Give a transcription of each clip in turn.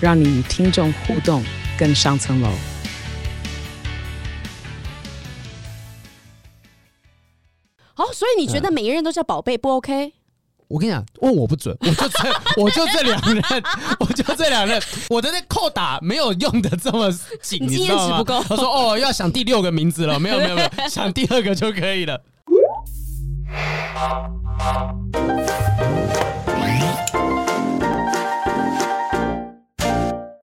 让你与听众互动更上层楼。好，所以你觉得每一个人都叫宝贝不 OK？我跟你讲，问我不准，我就这，我就这两任，我就这两任，我的那扣打没有用的这么紧，你知道吗？他说哦，要想第六个名字了，没有没有没有，想第二个就可以了。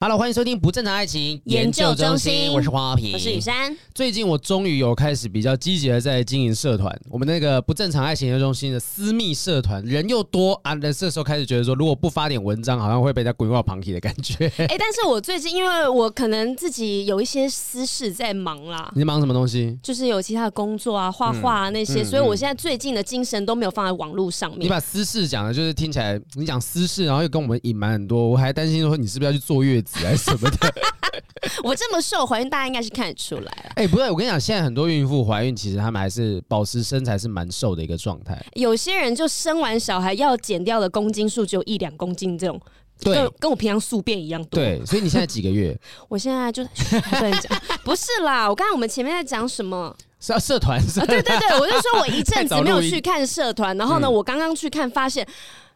Hello，欢迎收听不正常爱情研究中心，我是黄阿平，我是雨珊。最近我终于有开始比较积极的在经营社团，我们那个不正常爱情研究中心的私密社团人又多啊，那这时候开始觉得说，如果不发点文章，好像会被人家滚挂旁体的感觉。哎、欸，但是我最近因为我可能自己有一些私事在忙啦，你在忙什么东西？就是有其他的工作啊，画画啊那些、嗯，所以我现在最近的精神都没有放在网络上面。你把私事讲的，就是听起来你讲私事，然后又跟我们隐瞒很多，我还担心说你是不是要去坐月子。还是什么的？我这么瘦怀孕，大家应该是看得出来了。哎、欸，不对，我跟你讲，现在很多孕妇怀孕，其实他们还是保持身材是蛮瘦的一个状态。有些人就生完小孩要减掉的公斤数只有一两公斤，这种对，跟我平常宿便一样多。对，所以你现在几个月？我现在就 跟你讲，不是啦，我刚才我们前面在讲什么？是要社团？啊，对对对，我就说我一阵子没有去看社团，然后呢，嗯、我刚刚去看，发现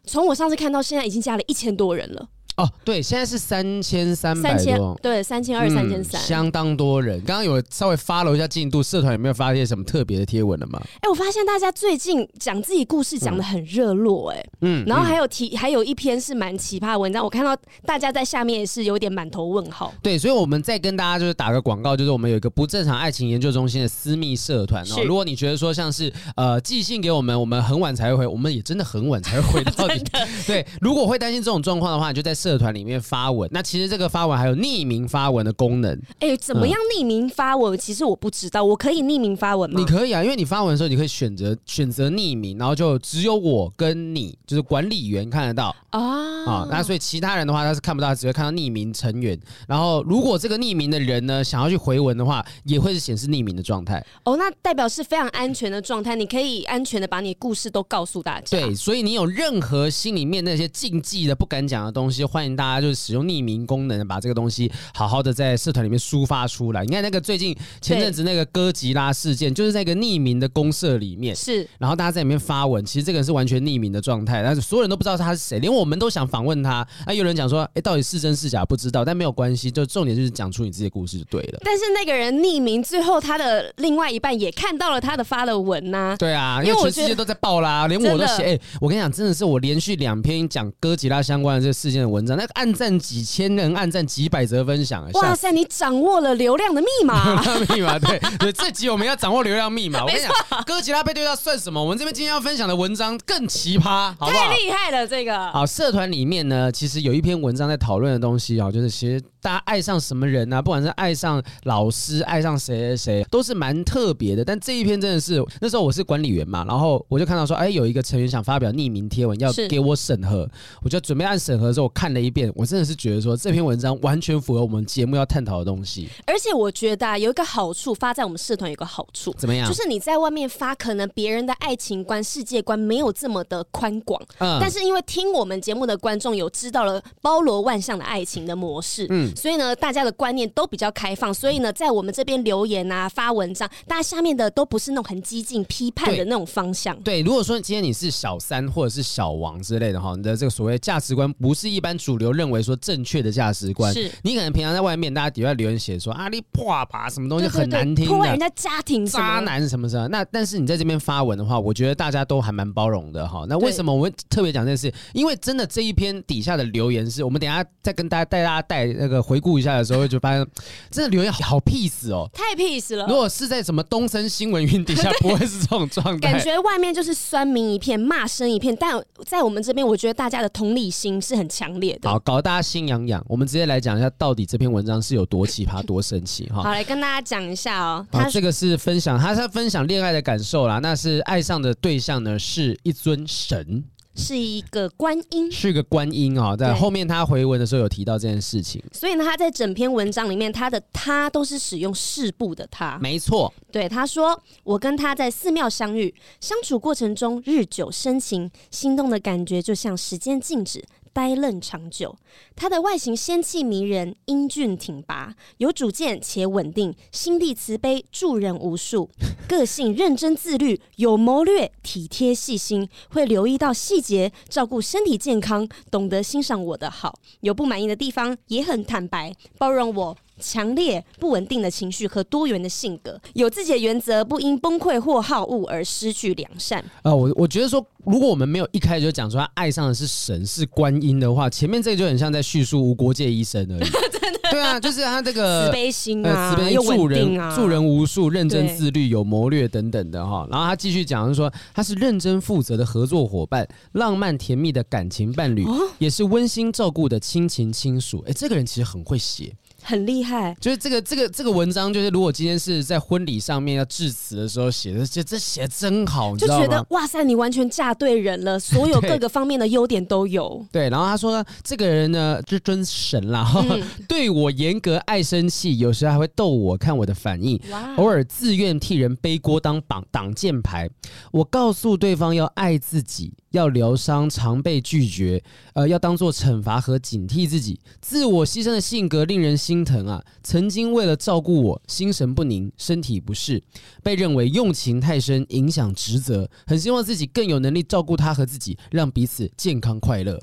从我上次看到现在已经加了一千多人了。哦，对，现在是三千三百多，对，三千二、三千三，相当多人。刚刚有稍微 follow 一下进度，社团有没有发现什么特别的贴文了吗？哎、欸，我发现大家最近讲自己故事讲的很热络，哎，嗯，然后还有提，还有一篇是蛮奇葩的文章，我看到大家在下面也是有点满头问号。对，所以我们再跟大家就是打个广告，就是我们有一个不正常爱情研究中心的私密社团哦。如果你觉得说像是呃寄信给我们，我们很晚才会回，我们也真的很晚才会回到你。对，如果会担心这种状况的话，你就在社团里面发。文那其实这个发文还有匿名发文的功能。哎、欸，怎么样匿名发文、嗯？其实我不知道，我可以匿名发文吗？你可以啊，因为你发文的时候，你可以选择选择匿名，然后就只有我跟你，就是管理员看得到啊啊。那所以其他人的话，他是看不到，只会看到匿名成员。然后如果这个匿名的人呢，想要去回文的话，也会是显示匿名的状态。哦，那代表是非常安全的状态，你可以安全的把你故事都告诉大家。对，所以你有任何心里面那些禁忌的、不敢讲的东西，欢迎大家就是使用匿名功能。把这个东西好好的在社团里面抒发出来。你看那个最近前阵子那个哥吉拉事件，就是在一个匿名的公社里面，是，然后大家在里面发文，其实这个人是完全匿名的状态，但是所有人都不知道他是谁，连我们都想访问他。那有人讲说，哎，到底是真是假？不知道，但没有关系，就重点就是讲出你自己的故事就对了。但是那个人匿名，最后他的另外一半也看到了他的发的文呐、啊。对啊，因为全世界都在报啦，连我都写。哎，我跟你讲，真的是我连续两篇讲哥吉拉相关的这个事件的文章，那个按赞几千人。按赞几百则分享，哇塞！你掌握了流量的密码，密 码对对，这集我们要掌握流量密码。我跟你讲，哥吉拉被对要算什么？我们这边今天要分享的文章更奇葩，好不好？太厉害了，这个好。社团里面呢，其实有一篇文章在讨论的东西啊，就是其实大家爱上什么人啊，不管是爱上老师，爱上谁谁谁，都是蛮特别的。但这一篇真的是那时候我是管理员嘛，然后我就看到说，哎，有一个成员想发表匿名贴文，要给我审核，我就准备按审核的时候，我看了一遍，我真的是觉得说这篇文章完全符合我们节目要探讨的东西，而且我觉得啊，有一个好处，发在我们社团有个好处，怎么样？就是你在外面发，可能别人的爱情观、世界观没有这么的宽广，嗯，但是因为听我们节目的观众有知道了包罗万象的爱情的模式，嗯，所以呢，大家的观念都比较开放，所以呢，在我们这边留言啊、发文章，大家下面的都不是那种很激进批判的那种方向。对，对，如果说今天你是小三或者是小王之类的哈，你的这个所谓价值观不是一般主流认为说正确的价值观，是。你可能平常在外面，大家底下留言写说啊，你破吧什么东西很难听，破坏人家家庭，渣男什么什么。那但是你在这边发文的话，我觉得大家都还蛮包容的哈。那为什么我们特别讲这件事？因为真的这一篇底下的留言是我们等一下再跟大家带大家带那个回顾一下的时候，就发现真的留言好 peace 哦，太 peace 了。如果是在什么东森新闻云底下，不会是这种状态。感觉外面就是酸民一片，骂声一片，但在我们这边，我觉得大家的同理心是很强烈烈的。好，搞得大家心痒痒。我们直接来讲一下，到底这篇文章是有多奇葩、多神奇哈。好，来跟大家讲一下哦。他这个是分享，他是分享恋爱的感受啦。那是爱上的对象呢，是一尊神。是一个观音，是个观音啊、哦，在后面他回文的时候有提到这件事情，所以呢，他在整篇文章里面，他的他都是使用四部的他，没错，对，他说，我跟他在寺庙相遇，相处过程中日久生情，心动的感觉就像时间静止。呆愣长久，他的外形仙气迷人，英俊挺拔，有主见且稳定，心地慈悲，助人无数，个性认真自律，有谋略，体贴细心，会留意到细节，照顾身体健康，懂得欣赏我的好，有不满意的地方也很坦白，包容我。强烈不稳定的情绪和多元的性格，有自己的原则，不因崩溃或好恶而失去良善。啊、呃，我我觉得说，如果我们没有一开始就讲说他爱上的是神是观音的话，前面这个就很像在叙述无国界医生而已。真的？对啊，就是他这个慈悲心啊，呃、慈悲助人啊，助人无数，认真自律，有谋略等等的哈。然后他继续讲，就是说他是认真负责的合作伙伴，浪漫甜蜜的感情伴侣，哦、也是温馨照顾的亲情亲属。哎，这个人其实很会写。很厉害，就是这个这个这个文章，就是如果今天是在婚礼上面要致辞的时候写的，这这写的真好，就觉得哇塞，你完全嫁对人了，所有 各个方面的优点都有。对，然后他说这个人呢，就尊神啦，嗯、对我严格，爱生气，有时还会逗我看我的反应，偶尔自愿替人背锅当挡挡箭牌。我告诉对方要爱自己。要疗伤，常被拒绝，呃，要当做惩罚和警惕自己，自我牺牲的性格令人心疼啊！曾经为了照顾我，心神不宁，身体不适，被认为用情太深，影响职责，很希望自己更有能力照顾他和自己，让彼此健康快乐。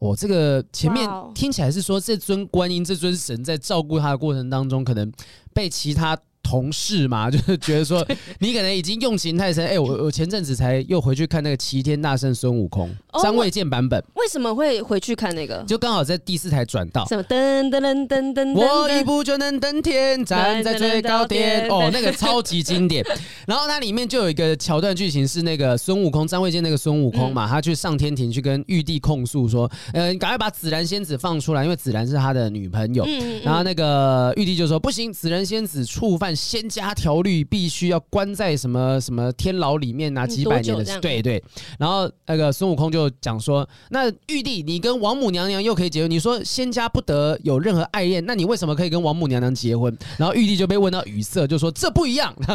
我、哦、这个前面听起来是说，这尊观音，这尊神在照顾他的过程当中，可能被其他。同事嘛，就是觉得说你可能已经用情太深。哎、欸，我我前阵子才又回去看那个《齐天大圣孙悟空》张卫健版本。为什么会回去看那个？就刚好在第四台转到。什么噔噔噔噔噔，我一步就能登天，站在最高点。哦，那个超级经典。然后它里面就有一个桥段剧情是那个孙悟空，张卫健那个孙悟空嘛，嗯、他去上天庭去跟玉帝控诉说，呃，赶快把紫兰仙子放出来，因为紫兰是他的女朋友。嗯嗯嗯，然后那个玉帝就说不行，紫兰仙子触犯。仙家条律必须要关在什么什么天牢里面啊，几百年的，对对。然后那个孙悟空就讲说：“那玉帝，你跟王母娘娘又可以结婚，你说仙家不得有任何爱恋，那你为什么可以跟王母娘娘结婚？”然后玉帝就被问到语塞，就说：“这不一样，哪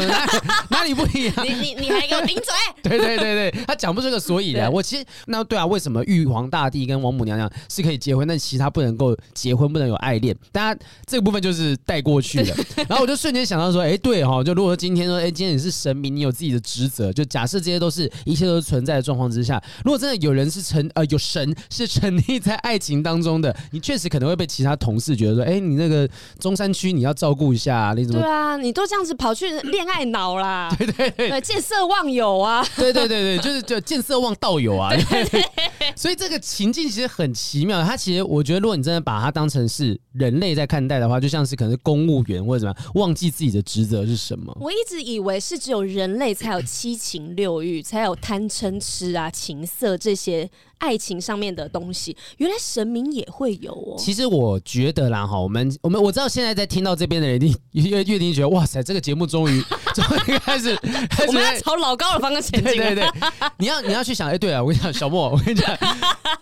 哪里不一样？你你你还给我顶嘴！” 对对对对，他讲不出个所以然。我其实那对啊，为什么玉皇大帝跟王母娘娘是可以结婚，但其他不能够结婚，不能有爱恋？大家这个部分就是带过去了。然后我就瞬间想到。说哎，对哈，就如果说今天说哎，今天你是神明，你有自己的职责，就假设这些都是一切都是存在的状况之下，如果真的有人是沉呃有神是沉溺在爱情当中的，你确实可能会被其他同事觉得说，哎，你那个中山区你要照顾一下啊，你怎么？对啊，你都这样子跑去恋爱脑啦，对对对，对，见色忘友啊，对对对对，就是就见色忘道友啊，所以这个情境其实很奇妙，它其实我觉得，如果你真的把它当成是人类在看待的话，就像是可能是公务员或者怎么样，忘记自己的。职责是什么？我一直以为是只有人类才有七情六欲，才有贪嗔痴啊、情色这些。爱情上面的东西，原来神明也会有哦。其实我觉得啦，哈，我们我们我知道现在在听到这边的人，一定 越越听觉得哇塞，这个节目终于 终于开始，我们要朝老高的方向前进。对对对，你要你要去想，哎，对啊，我跟你讲，小莫，我跟你讲，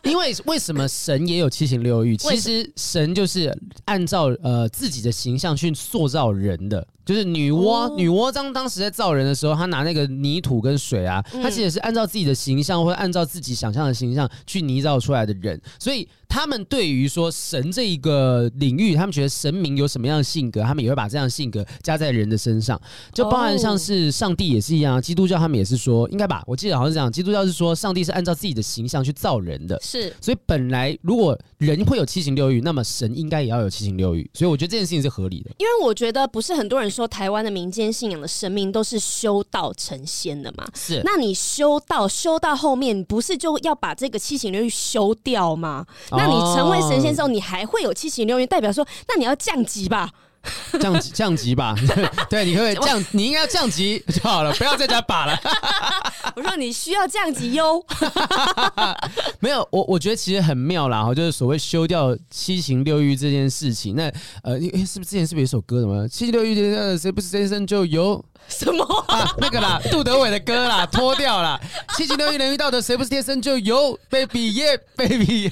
因为为什么神也有七情六欲？其实神就是按照呃自己的形象去塑造人的。就是女娲，哦、女娲当当时在造人的时候，她拿那个泥土跟水啊，她其实也是按照自己的形象，或者按照自己想象的形象去泥造出来的人，所以。他们对于说神这一个领域，他们觉得神明有什么样的性格，他们也会把这样的性格加在人的身上，就包含像是上帝也是一样，基督教他们也是说应该吧，我记得好像是这样，基督教是说上帝是按照自己的形象去造人的，是，所以本来如果人会有七情六欲，那么神应该也要有七情六欲，所以我觉得这件事情是合理的。因为我觉得不是很多人说台湾的民间信仰的神明都是修道成仙的嘛，是，那你修道修到后面，不是就要把这个七情六欲修掉吗？那你成为神仙之后，你还会有七情六欲，代表说，那你要降级吧？降级 降级吧，对，你可不可以降？你应该要降级就好了，不要再加把了。我说你需要降级哟。没有，我我觉得其实很妙啦，哈，就是所谓修掉七情六欲这件事情。那呃，是不是之前是不是有一首歌什么七情六欲的谁不是天生就有什么啊？那个啦，杜德伟的歌啦，脱掉了。七情六欲能遇到的谁不是天生就有？Baby yeah baby。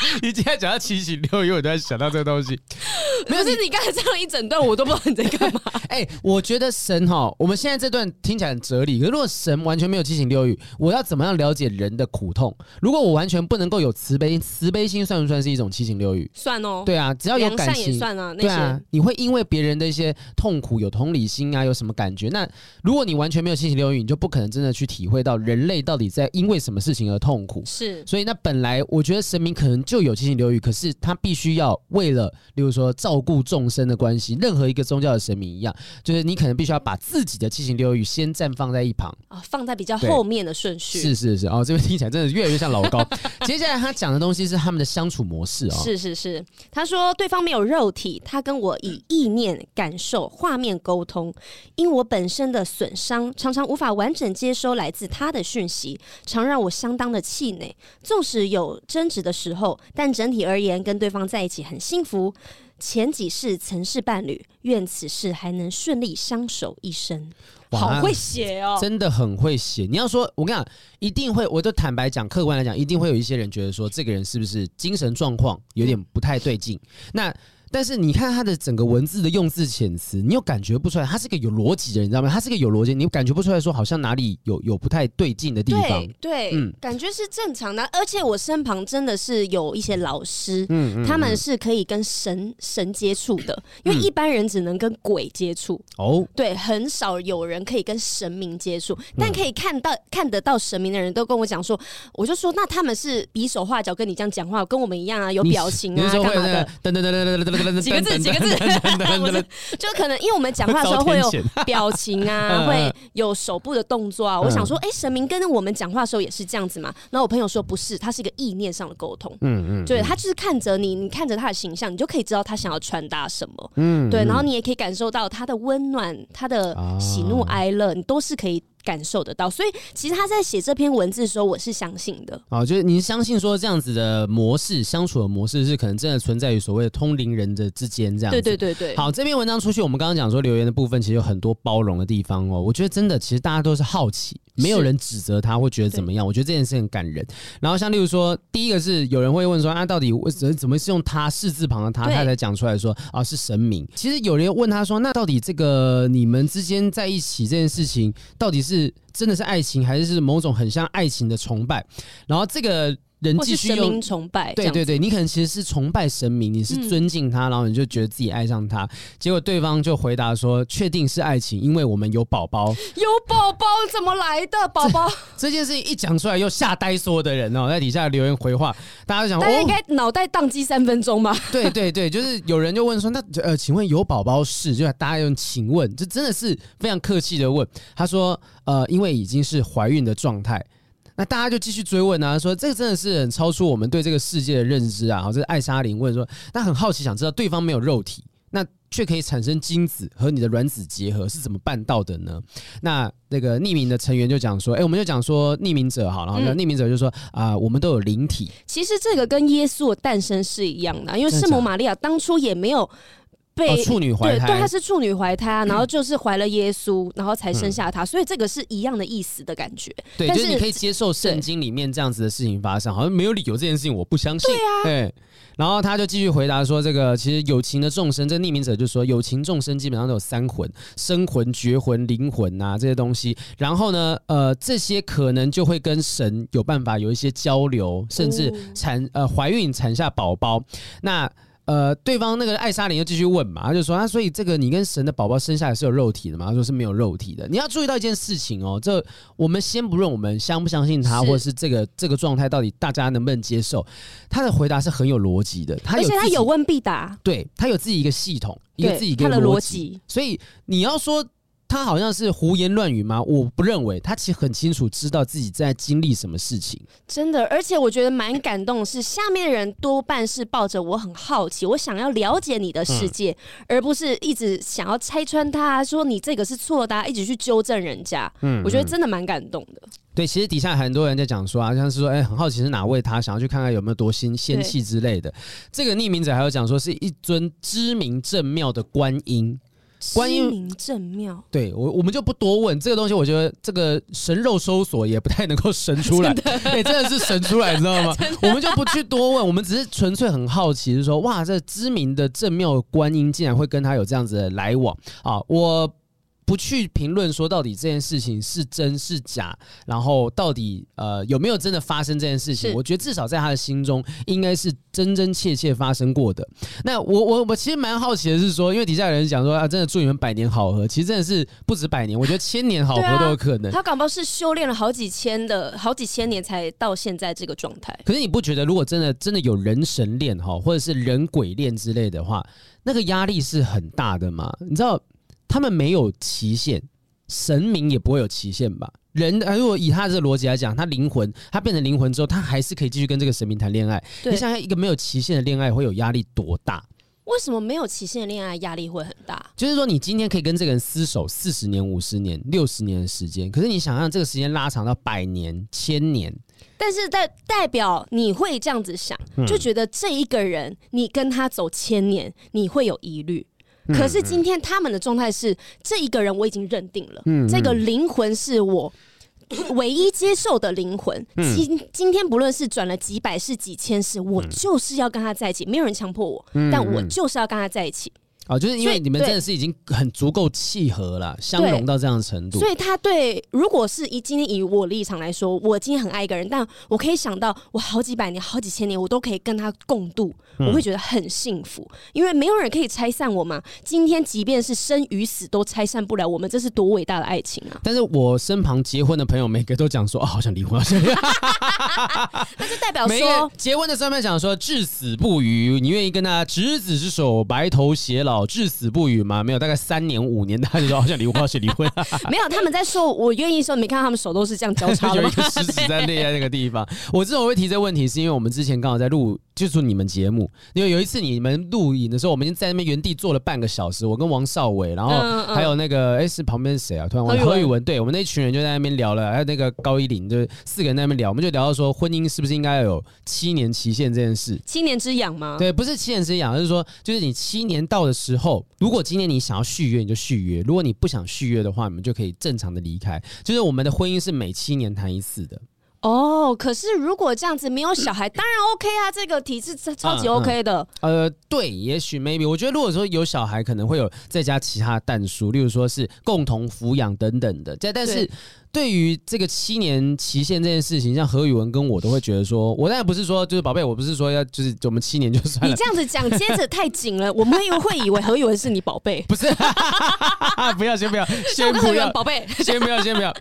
你今天讲到七情六欲，我都在想到这个东西。没有，是你刚才这样一整段，我都不知道你在干嘛。哎、欸，我觉得神哈，我们现在这段听起来很哲理。可是如果神完全没有七情六欲，我要怎么样了解人的苦痛？如果我完全不能够有慈悲，慈悲心算不算是一种七情六欲？算哦。对啊，只要有感情，也算啊。对啊，你会因为别人的一些痛苦有同理心啊，有什么感觉？那如果你完全没有七情六欲，你就不可能真的去体会到人类到底在因为什么事情而痛苦。是。所以那本来我觉得神明可能就有七情六欲，可是他必须要为了，例如说照顾众生的关系，任何一个宗教的神明一样，就是你可能必须要把自己的七情六欲先暂放在一旁啊，放在比较后面的顺序。是是是，哦，这边听起来真的越来越像老高。接下来他讲的东西是他们的相处模式哦。是是是，他说对方没有肉体，他跟我以意念、感受、画面沟通。因我本身的损伤，常常无法完整接收来自他的讯息，常让我相当的气馁。纵使有争执的时候，但整体而言，跟对方在一起很幸福。前几世曾是伴侣，愿此世还能顺利相守一生。好会写哦，真的很会写。你要说，我跟你讲，一定会，我就坦白讲，客观来讲，一定会有一些人觉得说，这个人是不是精神状况有点不太对劲？那。但是你看他的整个文字的用字遣词，你又感觉不出来他是个有逻辑的人，你知道吗？他是个有逻辑，你又感觉不出来说好像哪里有有不太对劲的地方。对，对嗯，感觉是正常的。而且我身旁真的是有一些老师，嗯，嗯，嗯，他们是可以跟神神接触的，因为一般人只能跟鬼接触。哦、嗯，对，很少有人可以跟神明接触，但可以看到看得到神明的人都跟我讲说，我就说那他们是比手画脚跟你这样讲话，跟我们一样啊，有表情啊，干嘛的？等等等等等等等。几个字，几个字，就可能因为我们讲话的时候会有 表情啊，会有手部的动作啊。我想说，哎，神明跟我们讲话的时候也是这样子嘛？然后我朋友说不是，他是一个意念上的沟通。嗯嗯，对，他就是看着你，你看着他的形象，你就可以知道他想要传达什么。嗯，对，然后你也可以感受到他的温暖，他的喜怒哀乐，你都是可以。感受得到，所以其实他在写这篇文字的时候，我是相信的。哦，就是你相信说这样子的模式相处的模式是可能真的存在于所谓的通灵人的之间这样子。对对对对。好，这篇文章出去，我们刚刚讲说留言的部分其实有很多包容的地方哦。我觉得真的，其实大家都是好奇，没有人指责他，会觉得怎么样。我觉得这件事很感人。然后像例如说，第一个是有人会问说，啊，到底为什么怎么是用他士字旁的他，他才讲出来说啊是神明。其实有人问他说，那到底这个你们之间在一起这件事情，到底是？是真的是爱情，还是是某种很像爱情的崇拜？然后这个人继续用崇拜，对对对，你可能其实是崇拜神明，你是尊敬他，嗯、然后你就觉得自己爱上他。结果对方就回答说：“确定是爱情，因为我们有宝宝。”有宝宝怎么来的？宝宝这，这件事情一讲出来，又吓呆所有的人哦，在底下留言回话，大家都想，大家应该脑袋宕机三分钟吧？对对对，就是有人就问说：“那呃，请问有宝宝是？”就大家用“请问”，这真的是非常客气的问。他说。呃，因为已经是怀孕的状态，那大家就继续追问啊，说这个真的是很超出我们对这个世界的认知啊。好，这是艾莎琳问说，那很好奇，想知道对方没有肉体，那却可以产生精子和你的卵子结合是怎么办到的呢？那那个匿名的成员就讲说，哎，我们就讲说匿名者好，然后匿名者就说啊、呃，我们都有灵体。其实这个跟耶稣的诞生是一样的，因为圣母玛利亚当初也没有。被、哦、处女怀胎，对，对，她是处女怀胎啊，然后就是怀了耶稣，嗯、然后才生下他，所以这个是一样的意思的感觉。对，但是就是你可以接受圣经里面这样子的事情发生，好像没有理由这件事情我不相信。对啊，对。然后他就继续回答说：“这个其实有情的众生，这匿名者就说，有情众生基本上都有三魂：生魂、绝魂、灵魂啊这些东西。然后呢，呃，这些可能就会跟神有办法有一些交流，甚至产呃怀孕产下宝宝。那。”呃，对方那个艾莎琳又继续问嘛，他就说啊，所以这个你跟神的宝宝生下来是有肉体的吗？他说是没有肉体的。你要注意到一件事情哦，这我们先不论我们相不相信他，或者是这个这个状态到底大家能不能接受，他的回答是很有逻辑的。他而且他有问必答，对他有自己一个系统，一个自己一个逻辑。所以你要说他好像是胡言乱语吗？我不认为，他其实很清楚知道自己在经历什么事情。真的，而且我觉得蛮感动的是，下面的人多半是抱着我很好奇，我想要了解你的世界，嗯、而不是一直想要拆穿他，说你这个是错的、啊，一直去纠正人家。嗯，我觉得真的蛮感动的。对，其实底下很多人在讲说啊，像是说，哎，很好奇是哪位他，想要去看看有没有多仙仙气之类的。这个匿名者还有讲说，是一尊知名正庙的观音。观音正庙，对我我们就不多问这个东西，我觉得这个神肉搜索也不太能够神出来，哎，真的是神出来，你知道吗？我们就不去多问，我们只是纯粹很好奇，就是说，哇，这知名的正庙观音竟然会跟他有这样子的来往啊，我。不去评论说到底这件事情是真是假，然后到底呃有没有真的发生这件事情？我觉得至少在他的心中应该是真真切切发生过的。那我我我其实蛮好奇的是说，因为底下有人讲说啊，真的祝你们百年好合，其实真的是不止百年，我觉得千年好合都有可能。啊、他搞不好是修炼了好几千的好几千年才到现在这个状态。可是你不觉得，如果真的真的有人神恋哈，或者是人鬼恋之类的话，那个压力是很大的吗？你知道？他们没有期限，神明也不会有期限吧？人如果以他这个逻辑来讲，他灵魂他变成灵魂之后，他还是可以继续跟这个神明谈恋爱。你想想，一个没有期限的恋爱会有压力多大？为什么没有期限的恋爱压力会很大？就是说，你今天可以跟这个人厮守四十年、五十年、六十年的时间，可是你想让这个时间拉长到百年、千年，但是代代表你会这样子想，就觉得这一个人你跟他走千年，你会有疑虑。可是今天他们的状态是，这一个人我已经认定了，这个灵魂是我唯一接受的灵魂。嗯、今今天不论是转了几百世几千世，我就是要跟他在一起，没有人强迫我，嗯、但我就是要跟他在一起。哦，就是因为你们真的是已经很足够契合了，相融到这样的程度。所以他对，如果是以今天以我立场来说，我今天很爱一个人，但我可以想到，我好几百年、好几千年，我都可以跟他共度，我会觉得很幸福，嗯、因为没有人可以拆散我嘛。今天即便是生与死都拆散不了我们，这是多伟大的爱情啊！但是我身旁结婚的朋友，每个都讲说，哦，好想离婚，好想离婚。那就代表说，结婚的时候面讲说至死不渝，你愿意跟他执子之手，白头偕老。至死不渝吗？没有，大概三年五年，他就说好像离婚，好想离婚。没有，他们在说我愿意说，没看到他们手都是这样交叉的吗？有一个食指在那个地方。我之所以会提这个问题，是因为我们之前刚好在录。就是你们节目，因为有一次你们录影的时候，我们已经在那边原地坐了半个小时。我跟王少伟，然后还有那个哎、是旁边是谁啊？突然忘了何宇文，对我们那一群人就在那边聊了，还有那个高一林，就四个人在那边聊，我们就聊到说婚姻是不是应该要有七年期限这件事。七年之痒吗？对，不是七年之痒，而是说，就是你七年到的时候，如果今天你想要续约，你就续约；如果你不想续约的话，你们就可以正常的离开。就是我们的婚姻是每七年谈一次的。哦，可是如果这样子没有小孩，当然 OK 啊，这个体质超级 OK 的。嗯嗯、呃，对，也许 maybe，我觉得如果说有小孩，可能会有再加其他的但书，例如说是共同抚养等等的。但但是。对于这个七年期限这件事情，像何宇文跟我都会觉得说，我当然不是说就是宝贝，我不是说要就是我们七年就算了。你这样子讲接着太紧了，我们会会以为何宇文是你宝贝，不是？不要，先不要，先不要，宝贝，先不要，先不要。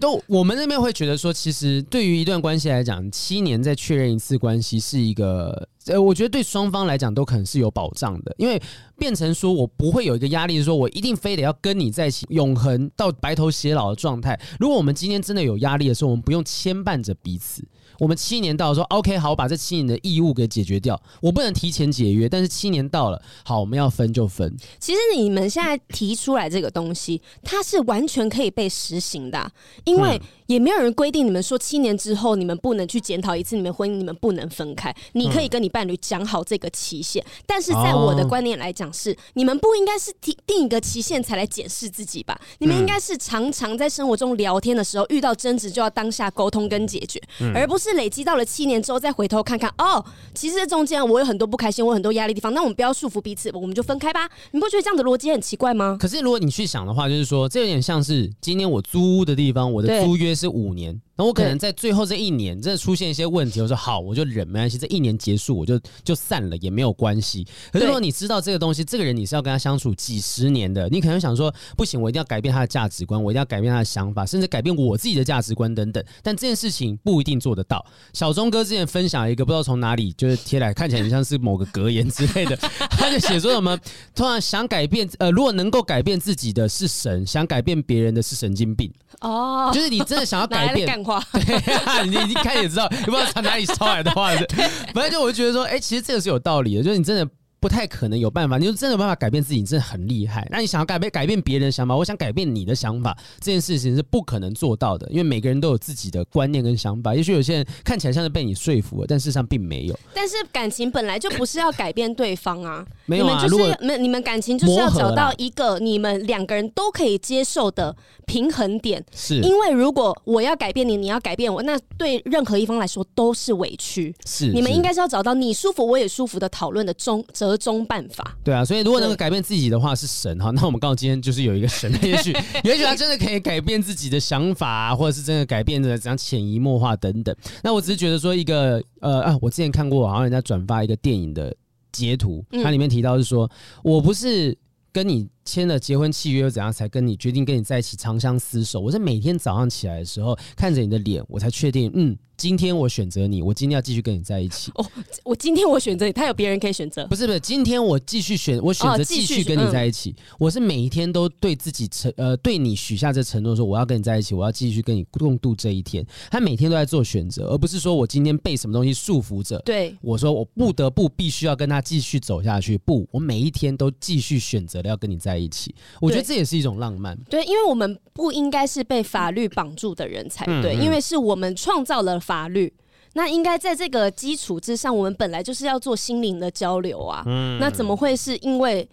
都我们那边会觉得说，其实对于一段关系来讲，七年再确认一次关系是一个。呃，我觉得对双方来讲都可能是有保障的，因为变成说我不会有一个压力，说我一定非得要跟你在一起，永恒到白头偕老的状态。如果我们今天真的有压力的时候，我们不用牵绊着彼此。我们七年到了说，OK，好，我把这七年的义务给解决掉。我不能提前解约，但是七年到了，好，我们要分就分。其实你们现在提出来这个东西，它是完全可以被实行的啊，因为也没有人规定你们说七年之后你们不能去检讨一次你们婚姻，你们不能分开。你可以跟你伴侣讲好这个期限，但是在我的观念来讲是，你们不应该是定定一个期限才来检视自己吧？你们应该是常常在生活中聊天的时候遇到争执就要当下沟通跟解决，而不是。累积到了七年之后，再回头看看，哦，其实这中间我有很多不开心，我有很多压力的地方，那我们不要束缚彼此，我们就分开吧。你不觉得这样的逻辑很奇怪吗？可是如果你去想的话，就是说，这有点像是今天我租屋的地方，我的租约是五年。那我可能在最后这一年真的出现一些问题，我说好，我就忍，没关系，这一年结束我就就散了也没有关系。可是如果你知道这个东西，这个人你是要跟他相处几十年的，你可能想说不行，我一定要改变他的价值观，我一定要改变他的想法，甚至改变我自己的价值观等等。但这件事情不一定做得到。小钟哥之前分享一个不知道从哪里就是贴来，看起来很像是某个格言之类的，他就写说什么，突然想改变，呃，如果能够改变自己的是神，想改变别人的是神经病。哦，就是你真的想要改变，干话，对，你你一看也知道，你不知道从哪里抄来的话是，反正就我就觉得说，哎、欸，其实这个是有道理的，就是你真的。不太可能有办法，你就真的有办法改变自己，你真的很厉害。那你想要改变改变别人的想法，我想改变你的想法，这件事情是不可能做到的，因为每个人都有自己的观念跟想法。也许有些人看起来像是被你说服了，但事实上并没有。但是感情本来就不是要改变对方啊，没有啊，你们就是没你们感情就是要找到一个你们两个人都可以接受的平衡点。是，因为如果我要改变你，你要改变我，那对任何一方来说都是委屈。是，你们应该是要找到你舒服我也舒服的讨论的中折中办法。对啊，所以如果能够改变自己的话是神哈，那我们刚好今天就是有一个神，也许也许他真的可以改变自己的想法啊，或者是真的改变的怎样潜移默化等等。那我只是觉得说一个呃啊，我之前看过好像人家转发一个电影的截图，它里面提到是说我不是跟你签了结婚契约又怎样才跟你决定跟你在一起长相厮守，我是每天早上起来的时候看着你的脸，我才确定嗯。今天我选择你，我今天要继续跟你在一起。哦，我今天我选择你，他有别人可以选择。不是不是，今天我继续选，我选择继续跟你在一起。哦嗯、我是每一天都对自己承呃，对你许下这承诺，说我要跟你在一起，我要继续跟你共度这一天。他每天都在做选择，而不是说我今天被什么东西束缚着。对，我说我不得不必须要跟他继续走下去。不，我每一天都继续选择了要跟你在一起。我觉得这也是一种浪漫。对，因为我们不应该是被法律绑住的人才对，因为是我们创造了法律。那应该在这个基础之上，我们本来就是要做心灵的交流啊。嗯，那怎么会是因为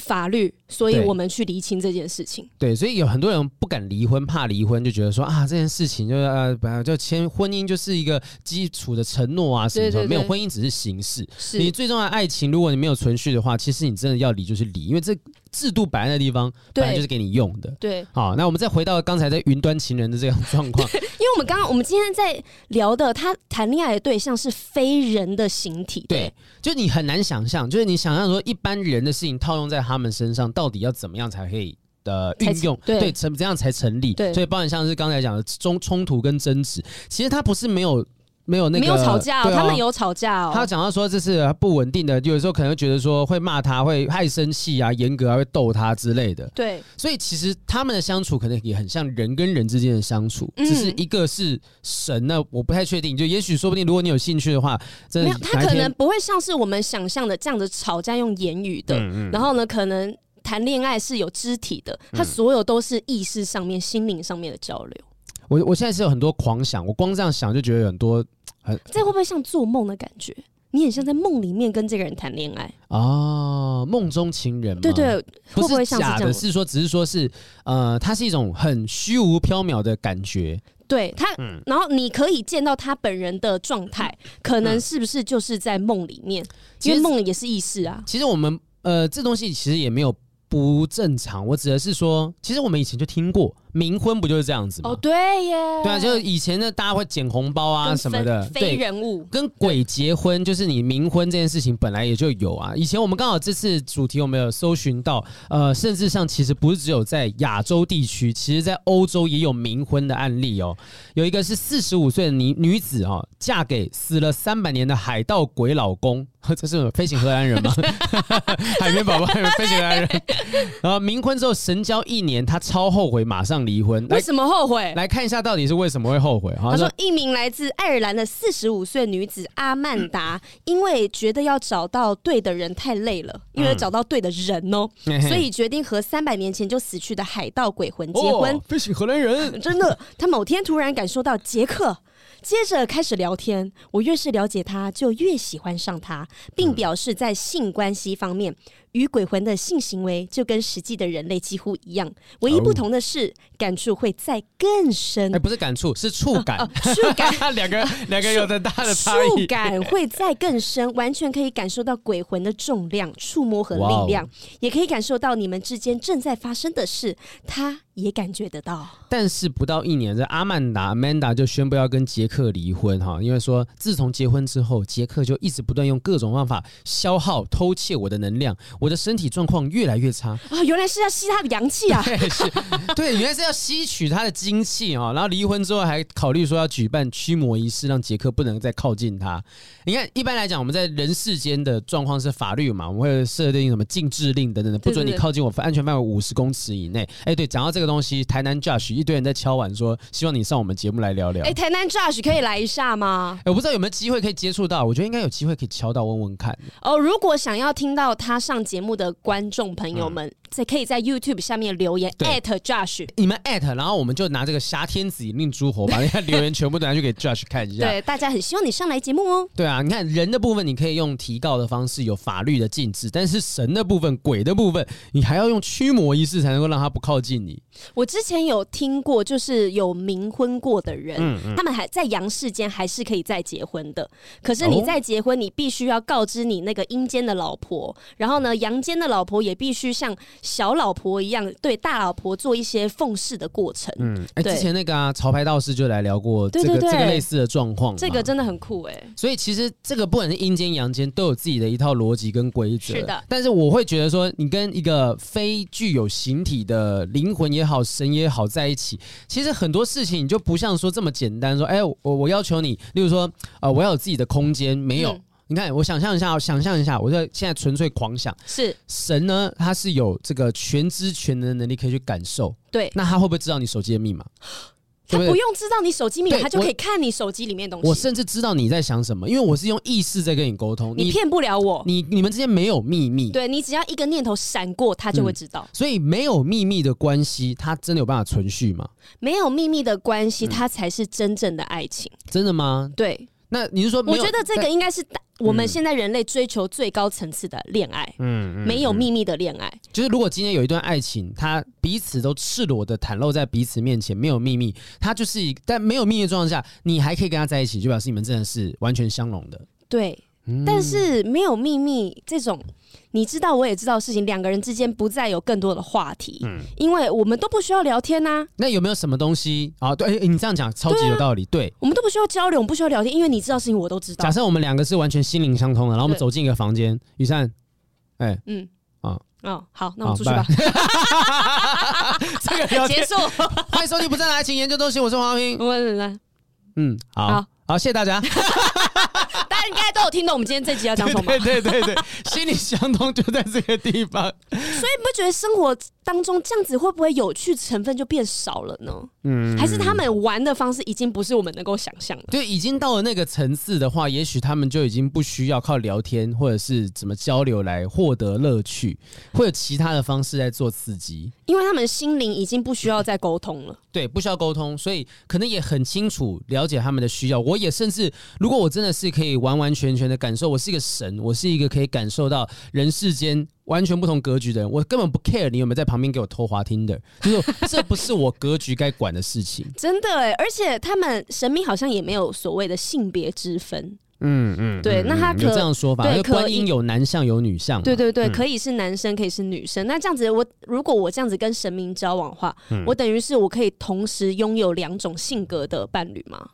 法律，所以我们去厘清这件事情？对，所以有很多人不敢离婚，怕离婚，就觉得说啊，这件事情就是呃，本来就签婚姻就是一个基础的承诺啊，什么什么，没有婚姻只是形式。是你最重要的爱情，如果你没有存续的话，其实你真的要离就是离，因为这。制度摆在那地方，本来就是给你用的。对，好，那我们再回到刚才在云端情人的这样状况，因为我们刚刚我们今天在聊的，他谈恋爱的对象是非人的形体。对，对，就你很难想象，就是你想象说一般人的事情套用在他们身上，到底要怎么样才可以的运用？对，成这样才成立。对，所以包含像是刚才讲的冲冲突跟争执，其实他不是没有。没有那个，没有吵架哦，他们有吵架哦。他讲到说这是不稳定的，有时候可能会觉得说会骂他，会害生气啊，严格啊会逗他之类的。对，所以其实他们的相处可能也很像人跟人之间的相处，只是一个是神呢，我不太确定。就也许说不定，如果你有兴趣的话，真的，没有，他可能不会像是我们想象的这样子吵架用言语的，然后呢，可能谈恋爱是有肢体的，他所有都是意识上面、心灵上面的交流。我我现在是有很多狂想，我光这样想就觉得有很多很。这会不会像做梦的感觉？你很像在梦里面跟这个人谈恋爱哦，梦中情人吗？对对，不是假的，是说只是说是呃，它是一种很虚无缥缈的感觉。对他，嗯、然后你可以见到他本人的状态，可能是不是就是在梦里面？嗯、因为梦也是意识啊。其实我们呃，这东西其实也没有不正常。我指的是说，其实我们以前就听过。冥婚不就是这样子吗？哦，对耶，对啊，就是以前的大家会捡红包啊什么的，非人物跟鬼结婚，就是你冥婚这件事情本来也就有啊。以前我们刚好这次主题我们有搜寻到，呃，甚至上其实不是只有在亚洲地区，其实在欧洲也有冥婚的案例哦。有一个是四十五岁的女女子哦，嫁给死了三百年的海盗鬼老公，这是飞行荷兰人吗？海绵宝宝，飞行荷兰人。然后冥婚之后神交一年，他超后悔，马上。离婚为什么后悔？来看一下到底是为什么会后悔。他说，一名来自爱尔兰的四十五岁女子阿曼达，因为觉得要找到对的人太累了，因为找到对的人哦，所以决定和三百年前就死去的海盗鬼魂结婚。飞行荷兰人，真的，他某天突然感受到杰克。接着开始聊天，我越是了解他，就越喜欢上他，并表示在性关系方面与鬼魂的性行为就跟实际的人类几乎一样，唯一不同的是感触会再更深。哎，不是感触，是触感，触感，两个两个有的大的差异。触感会再更深，完全可以感受到鬼魂的重量、触摸和力量，也可以感受到你们之间正在发生的事。他。也感觉得到。但是不到一年，这阿曼达 Amanda 就宣布要跟杰克离婚哈，因为说自从结婚之后，杰克就一直不断用各种方法消耗、偷窃我的能量，我的身体状况越来越差啊、哦！原来是要吸他的阳气啊！对，是，对，原来是要吸取他的精气啊！然后离婚之后还考虑说要举办驱魔仪式，让杰克不能再靠近他。你看，一般来讲，我们在人世间的状况是法律嘛，我们会设定什么禁制令等等的，不准你靠近我安全范围五十公尺以内。哎，对，讲到这个东西，台南 Josh 一堆人在敲碗说，希望你上我们节目来聊聊。哎，台南 Josh 可以来一下吗？我不知道有没有机会可以接触到，我觉得应该有机会可以敲到问问看。哦，如果想要听到他上节目的观众朋友们，在、嗯、可以在 YouTube 下面留言 at Josh，你们 at，然后我们就拿这个挟天子以令诸侯，把那些留言全部都拿去给 Josh 看一下。对，大家很希望你上来节目哦。对啊，你看人的部分，你可以用提告的方式，有法律的禁止，但是神的部分、鬼的部分，你还要用驱魔仪式才能够让他不靠近你。我之前有听过，就是有冥婚过的人，他们还在阳世间还是可以再结婚的。可是你再结婚，你必须要告知你那个阴间的老婆，然后呢，阳间的老婆也必须像小老婆一样对大老婆做一些奉事的过程。嗯，哎、欸，之前那个啊，潮牌道士就来聊过这个这个类似的状况，这个真的很酷哎、欸。所以其实这个不管是阴间阳间都有自己的一套逻辑跟规则。是的，但是我会觉得说，你跟一个非具有形体的灵魂也好，神也好在一起，其实很多事情你就不像说这么简单。说，哎、欸，我我要求你，例如说，呃，我要有自己的空间，没有。嗯你看，我想象一下，想象一下，我在现在纯粹狂想。是神呢，他是有这个全知全能的能力，可以去感受。对，那他会不会知道你手机的密码？他不用知道你手机密码，他就可以看你手机里面的东西。我甚至知道你在想什么，因为我是用意识在跟你沟通。你骗不了我，你你们之间没有秘密。对，你只要一个念头闪过，他就会知道。嗯，所以没有秘密的关系，他真的有办法存续吗？没有秘密的关系，它才是真正的爱情。嗯，真的吗？对。那你是说？我觉得这个应该是我们现在人类追求最高层次的恋爱，嗯，没有秘密的恋爱。就是如果今天有一段爱情，他彼此都赤裸的袒露在彼此面前，没有秘密，他就是一，在没有秘密的状况下，你还可以跟他在一起，就表示你们真的是完全相融的。对，嗯，但是没有秘密这种。你知道，我也知道事情，两个人之间不再有更多的话题，嗯，因为我们都不需要聊天呐、啊。那有没有什么东西啊？对，你这样讲超级有道理。对，我们都不需要交流，我们不需要聊天，因为你知道事情，我都知道。假设我们两个是完全心灵相通的，然后我们走进一个房间，雨珊，哎、欸，嗯，啊，哦，好，那我们出去吧。这个结束，欢迎收听《不正经爱情研究中心》，我是黄平，我是来，嗯，好好，好，谢谢大家。听懂我们今天这集要讲什么？对对对对，心里相通就在这个地方。所以你不觉得生活当中这样子会不会有趣成分就变少了呢？嗯，还是他们玩的方式已经不是我们能够想象的？对，已经到了那个层次的话，也许他们就已经不需要靠聊天或者是怎么交流来获得乐趣，会有其他的方式在做刺激，因为他们心灵已经不需要再沟通了。对，不需要沟通，所以可能也很清楚了解他们的需要。我也甚至，如果我真的是可以完完全全的感受，我是一个神，我是一个可以感受到人世间完全不同格局的人，我根本不 care 你有没有在旁边给我偷滑听的，就是这不是我格局该管的事情。真的哎，而且他们神明好像也没有所谓的性别之分。嗯嗯，对，那他可有这样说法，对，观音有男相有女相，对对对，可以是男生，可以是女生。那这样子，我如果我这样子跟神明交往的话，我等于是我可以同时拥有两种性格的伴侣吗？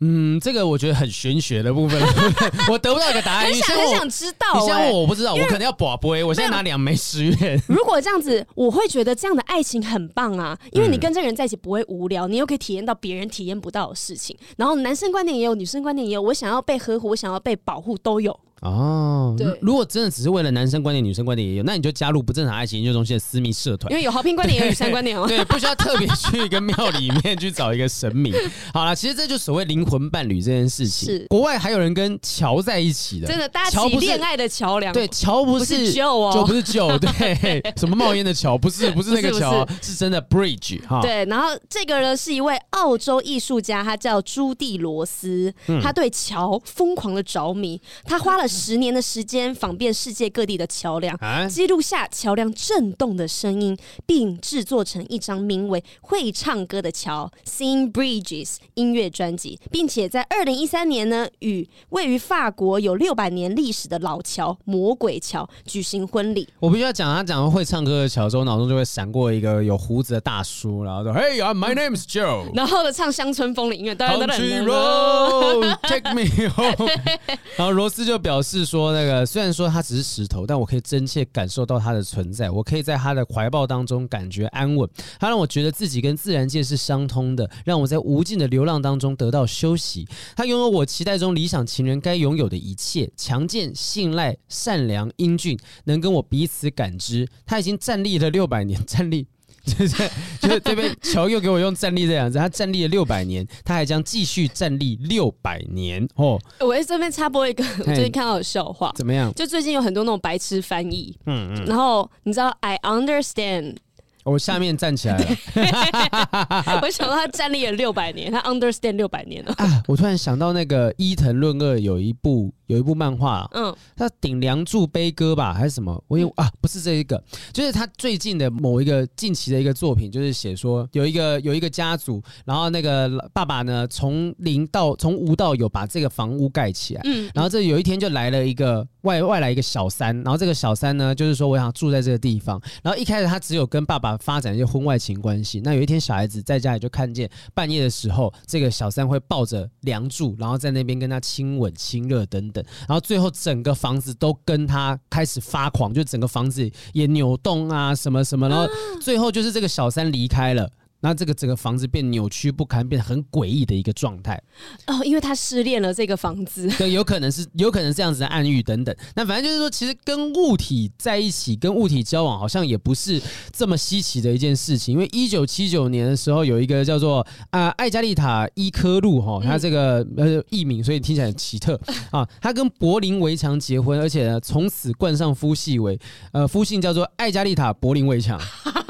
嗯，这个我觉得很玄学的部分，我得不到一个答案。很想很想知道，你先问我，我不知道，我可能要博杯。我现在拿两枚十元。如果这样子，我会觉得这样的爱情很棒啊，因为你跟这个人在一起不会无聊，你又可以体验到别人体验不到的事情。然后男生观点也有，女生观点也有，我想要被呵护，我想要被保护都有。哦，对，如果真的只是为了男生观点、女生观点也有，那你就加入不正常爱情研究中心的私密社团，因为有好评观点，也有女生观点哦。对，不需要特别去一个庙里面去找一个神明。好了，其实这就所谓灵魂伴侣这件事情。是，国外还有人跟桥在一起的，真的搭起恋爱的桥梁。对，桥不是旧哦，就不是旧，对，什么冒烟的桥，不是，不是那个桥，是真的 bridge 哈。对，然后这个呢是一位澳洲艺术家，他叫朱蒂罗斯，他对桥疯狂的着迷，他花了。十年的时间，访遍世界各地的桥梁，记录下桥梁震动的声音，并制作成一张名为《会唱歌的桥》（Sing Bridges） 音乐专辑，并且在二零一三年呢，与位于法国有六百年历史的老桥魔鬼桥举行婚礼。我必须要讲，他讲会唱歌的桥之后，脑中就会闪过一个有胡子的大叔，然后说：“Hey, my name is Joe。”然后呢，唱乡村风的音乐，噔噔噔噔噔，Take me home。然后罗斯就表示说：“那个虽然说它只是石头，但我可以真切感受到它的存在，我可以在他的怀抱当中感觉安稳。他让我觉得自己跟自然界是相通的，让我在无尽的流浪当中得到休息。他拥有我期待中理想情人该拥有的一切：强健、信赖、善良、英俊，能跟我彼此感知。他已经站立了六百年，站立。”就是就是这边乔又给我用站立这样子，他站立了六百年，他还将继续站立六百年哦。我在这边插播一个，我最近看到的笑话，怎么样？就最近有很多那种白痴翻译，嗯嗯，然后你知道，I understand。我下面站起来了，我想到他站立了六百年，他 understand 六百年了啊！我突然想到那个伊藤润二有一部有一部漫画，嗯，他顶梁柱悲歌吧，还是什么？我有啊，不是这一个，就是他最近的某一个近期的一个作品，就是写说有一个有一个家族，然后那个爸爸呢从零到从无到有把这个房屋盖起来，嗯，然后这有一天就来了一个外外来一个小三，然后这个小三呢就是说我想住在这个地方，然后一开始他只有跟爸爸。发展一些婚外情关系。那有一天，小孩子在家里就看见半夜的时候，这个小三会抱着梁柱，然后在那边跟他亲吻、亲热等等。然后最后整个房子都跟他开始发狂，就整个房子也扭动啊，什么什么。然后最后就是这个小三离开了。那这个整个房子变扭曲不堪，变得很诡异的一个状态哦，因为他失恋了，这个房子对，有可能是有可能这样子的暗喻等等。那反正就是说，其实跟物体在一起，跟物体交往，好像也不是这么稀奇的一件事情。因为一九七九年的时候，有一个叫做啊艾加丽塔伊科路哈，他这个呃艺名，所以听起来很奇特啊。他跟柏林围墙结婚，而且呢，从此冠上夫系为呃夫姓叫做艾加丽塔柏林围墙。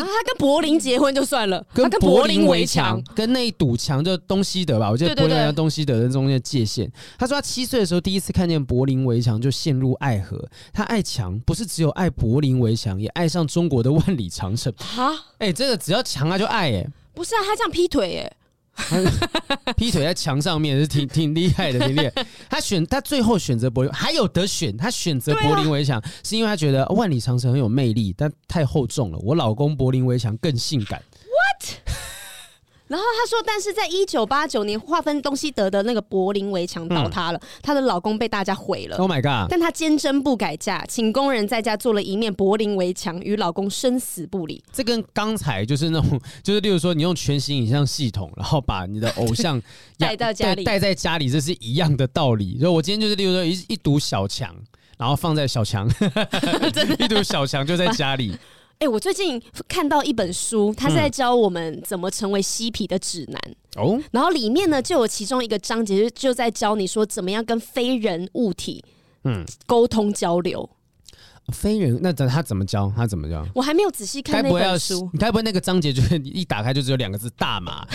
就他跟柏林结婚就算了，跟柏林围墙，跟那一堵墙就东西德吧，我记得柏林和东西德的中间界限。他说他七岁的时候第一次看见柏林围墙就陷入爱河，他爱墙不是只有爱柏林围墙，也爱上中国的万里长城。哈，哎，这个只要墙他就爱哎，不是啊，他这样劈腿哎。劈腿在墙上面是挺挺厉害的，挺厉害。他选他最后选择柏林，还有得选。他选择柏林围墙，啊、是因为他觉得万里长城很有魅力，但太厚重了。我老公柏林围墙更性感。然后她说，但是在一九八九年划分东西德的那个柏林围墙倒塌了，她、嗯、的老公被大家毁了。Oh my god！但她坚贞不改嫁，请工人在家做了一面柏林围墙，与老公生死不离。这跟刚才就是那种，就是例如说，你用全息影像系统，然后把你的偶像 带到家里，带在家里，这是一样的道理。所以我今天就是例如说一一堵小墙，然后放在小墙，一堵小墙就在家里。哎、欸，我最近看到一本书，它是在教我们怎么成为嬉皮的指南哦。嗯、然后里面呢，就有其中一个章节，就就在教你说怎么样跟非人物体嗯沟通交流。非人，那他怎么教？他怎么教？我还没有仔细看那本书。你该不会那个章节就是一打开就只有两个字“大麻”、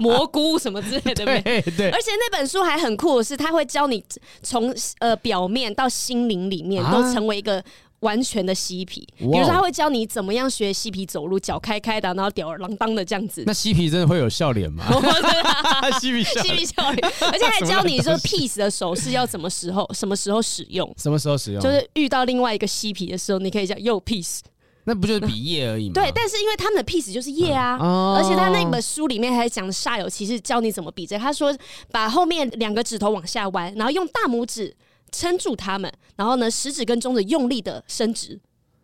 蘑菇什么之类的？对对。对而且那本书还很酷的是，他会教你从呃表面到心灵里面都成为一个。完全的嬉皮，比如说他会教你怎么样学嬉皮走路，脚开开的，然后吊儿郎当的这样子。那嬉皮真的会有笑脸吗？嬉皮笑脸，而且还教你说 peace 的手势要什么时候、什么时候使用，什么时候使用，就是遇到另外一个嬉皮的时候，你可以叫 yo peace，那不就是比耶而已吗？对，但是因为他们的 peace 就是耶啊，而且他那本书里面还讲煞有其事教你怎么比这，他说把后面两个指头往下弯，然后用大拇指。撑住他们，然后呢，食指跟中指用力的伸直，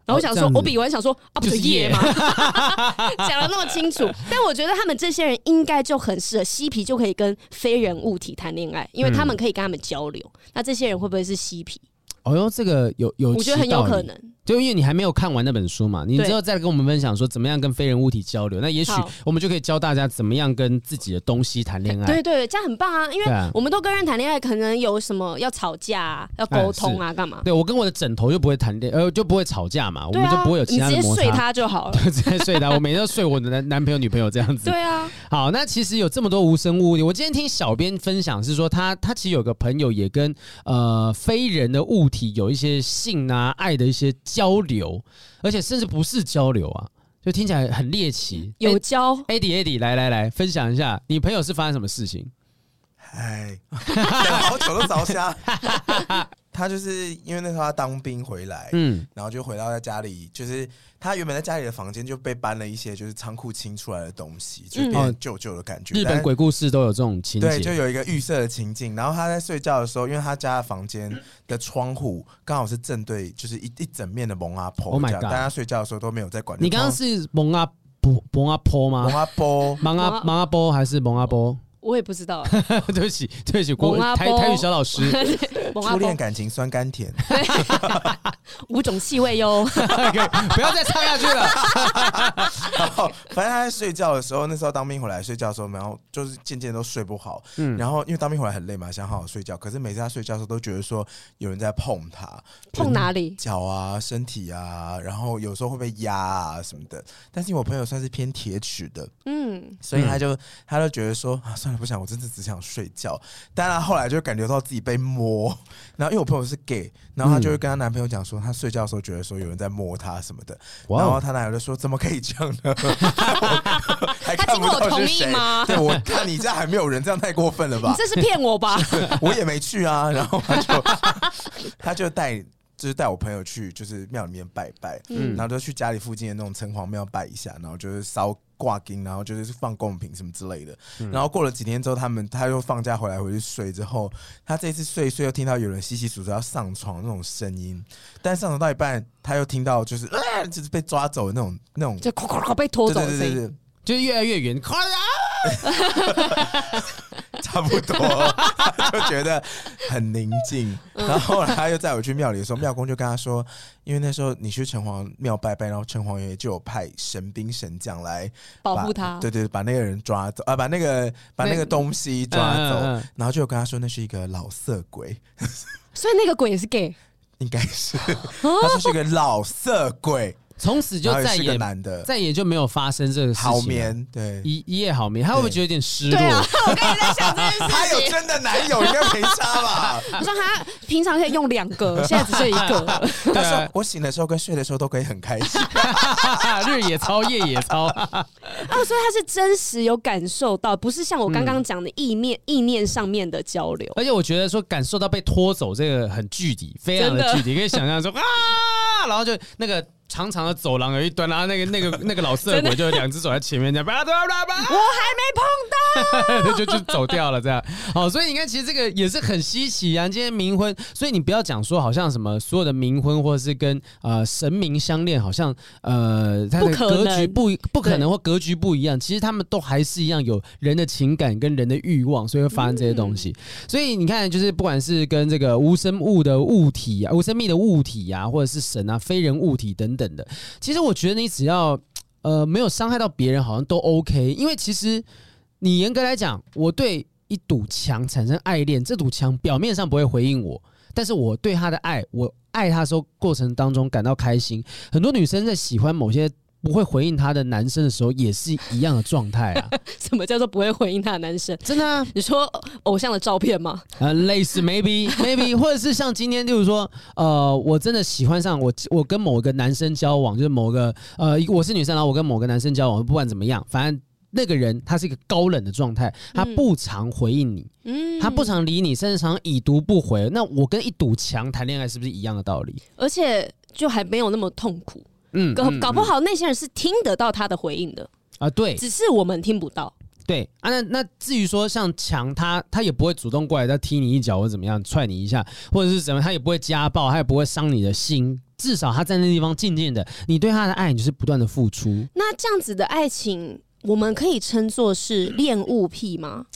然后我想说，我比完想说啊，不是耶吗？讲的那么清楚，但我觉得他们这些人应该就很适合嬉皮，就可以跟非人物体谈恋爱，因为他们可以跟他们交流。嗯、那这些人会不会是嬉皮？哦哟，这个有有，我觉得很有可能。就因为你还没有看完那本书嘛，你之后再跟我们分享说怎么样跟非人物体交流，那也许我们就可以教大家怎么样跟自己的东西谈恋爱。对对，这样很棒啊！因为我们都跟人谈恋爱，可能有什么要吵架、啊、要沟通啊，干嘛？对我跟我的枕头就不会谈恋，呃，就不会吵架嘛，我们就不会有其他的摩擦。你直接睡他就好了，对，直接睡他。我每天都睡我的男男朋友、女朋友这样子。对啊。好，那其实有这么多无声物，我今天听小编分享是说他他其实有个朋友也跟呃非人的物体有一些性啊爱的一些交流。而且甚至不是交流啊，就听起来很猎奇。有交，Eddie Eddie，来来来，分享一下你朋友是发生什么事情？哎，好久都着瞎。他就是因为那时候他当兵回来，嗯，然后就回到在家里，就是他原本在家里的房间就被搬了一些就是仓库清出来的东西，就变旧旧的感觉。日本鬼故事都有这种情节，对，就有一个预设的情境。然后他在睡觉的时候，因为他家的房间的窗户刚好是正对，就是一一整面的蒙阿婆。Oh my god！大家睡觉的时候都没有在管。你刚刚是蒙阿婆蒙阿婆吗？蒙阿婆蒙阿蒙阿婆还是蒙阿婆？我也不知道，对不起，对不起，国台台语小老师，初恋感情酸甘甜，五种气味哟，不要再唱下去了。然后，反正他在睡觉的时候，那时候当兵回来睡觉的时候，然后就是渐渐都睡不好。嗯，然后因为当兵回来很累嘛，想好好睡觉。可是每次他睡觉的时候，都觉得说有人在碰他，碰哪里？脚啊，身体啊，然后有时候会被压啊什么的。但是因为我朋友算是偏铁齿的，嗯，所以他就他就觉得说啊。不想，我真的只想睡觉。但他后来就感觉到自己被摸，然后因为我朋友是 gay，然后她就会跟她男朋友讲说，她睡觉的时候觉得说有人在摸她什么的。然后她男友就说：“怎么可以这样呢？还看不到是谁吗？对，我看你这样还没有人，这样太过分了吧？你这是骗我吧？我也没去啊。然后他就他就带。”就是带我朋友去，就是庙里面拜拜，嗯，然后就去家里附近的那种城隍庙拜一下，然后就是烧挂金，然后就是放贡品什么之类的。嗯、然后过了几天之后，他们他又放假回来回去睡之后，他这次睡一睡又听到有人窸窸窣窣要上床那种声音，但上床到一半，他又听到就是啊，就是被抓走的那种那种，就哐哐哐被拖走的声音，就是越来越远，哐啊！差不多，就觉得很宁静。然后后来他又载我去庙里的时候，庙公就跟他说：“因为那时候你去城隍庙拜拜，然后城隍爷就有派神兵神将来保护他，对对，把那个人抓走啊，把那个把那个东西抓走。然后就有跟他说那是一个老色鬼，所以那个鬼也是 gay，应该是，他说是一个老色鬼。”从此就再也再也就没有发生这个事情。好眠，对，一一夜好眠。他会不会觉得有点失落？对啊，我刚才在想这件事情。他有真的男友，应该没差吧？我说他平常可以用两个，现在只剩一个。他说我醒的时候跟睡的时候都可以很开心，日也操，夜也操。啊，所以他是真实有感受到，不是像我刚刚讲的意念意念上面的交流。而且我觉得说感受到被拖走这个很具体，非常的具体，可以想象说啊，然后就那个。长长的走廊有一端，然后那个那个 那个老色鬼就两只手在前面这样，我还没碰到，就就走掉了这样。好，所以你看，其实这个也是很稀奇啊。今天冥婚，所以你不要讲说好像什么所有的冥婚或者是跟呃神明相恋，好像呃它的格局不不可能或格局不一样。其实他们都还是一样有人的情感跟人的欲望，所以会发生这些东西。所以你看，就是不管是跟这个无生物的物体啊、无生命的物体啊，或者是神啊、非人物体等等。等的，其实我觉得你只要呃没有伤害到别人，好像都 OK。因为其实你严格来讲，我对一堵墙产生爱恋，这堵墙表面上不会回应我，但是我对他的爱，我爱他的时候过程当中感到开心。很多女生在喜欢某些。不会回应他的男生的时候，也是一样的状态啊。什么叫做不会回应他的男生？真的啊？你说偶像的照片吗？呃，类似，maybe maybe，或者是像今天，例如说，呃，我真的喜欢上我，我跟某个男生交往，就是某个呃，我是女生，然后我跟某个男生交往，不管怎么样，反正那个人他是一个高冷的状态，他不常回应你，嗯，他不常理你，甚至常已读不回。那我跟一堵墙谈恋爱是不是一样的道理？而且就还没有那么痛苦。嗯，搞搞不好那些人是听得到他的回应的啊，对，只是我们听不到。对啊，那那至于说像强他，他也不会主动过来再踢你一脚或怎么样踹你一下，或者是怎么，他也不会家暴，他也不会伤你的心。至少他在那地方静静的，你对他的爱你就是不断的付出。那这样子的爱情，我们可以称作是恋物癖吗？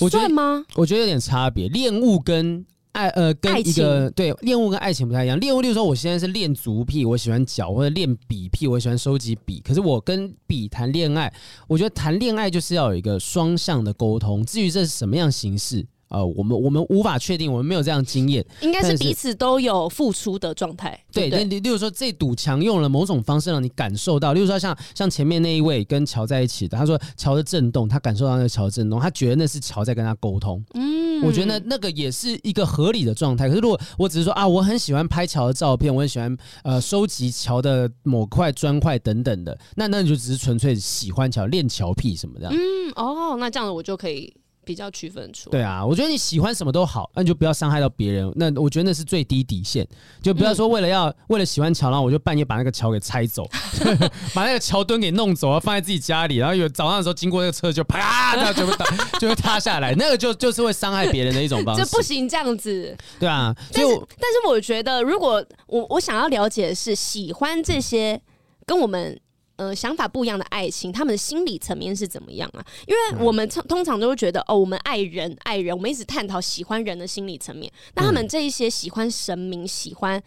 我算吗？我觉得有点差别，恋物跟。爱呃跟一个对恋物跟爱情不太一样。恋物例如说，我现在是恋足癖，我喜欢脚，或者恋笔癖，我喜欢收集笔。可是我跟笔谈恋爱，我觉得谈恋爱就是要有一个双向的沟通。至于这是什么样形式？呃，我们我们无法确定，我们没有这样经验，应该是彼此都有付出的状态。对，那例如说，这堵墙用了某种方式让你感受到，例如说像像前面那一位跟桥在一起的，他说桥的震动，他感受到那个桥的震动，他觉得那是桥在跟他沟通。嗯，我觉得那那个也是一个合理的状态。可是如果我只是说啊，我很喜欢拍桥的照片，我很喜欢呃收集桥的某块砖块等等的，那那你就只是纯粹喜欢桥，练桥癖什么的。嗯，哦，那这样子我就可以。比较区分出对啊，我觉得你喜欢什么都好，那你就不要伤害到别人。那我觉得那是最低底线，就不要说为了要、嗯、为了喜欢桥，然后我就半夜把那个桥给拆走，把那个桥墩给弄走，放在自己家里，然后有早上的时候经过那个车就啪，这样就会塌，就会塌下来。那个就就是会伤害别人的一种方式，这不行这样子。对啊，但是但是我觉得，如果我我想要了解的是，喜欢这些跟我们。呃，想法不一样的爱情，他们的心理层面是怎么样啊？因为我们通通常都会觉得，哦，我们爱人爱人，我们一直探讨喜欢人的心理层面。那他们这一些喜欢神明、喜欢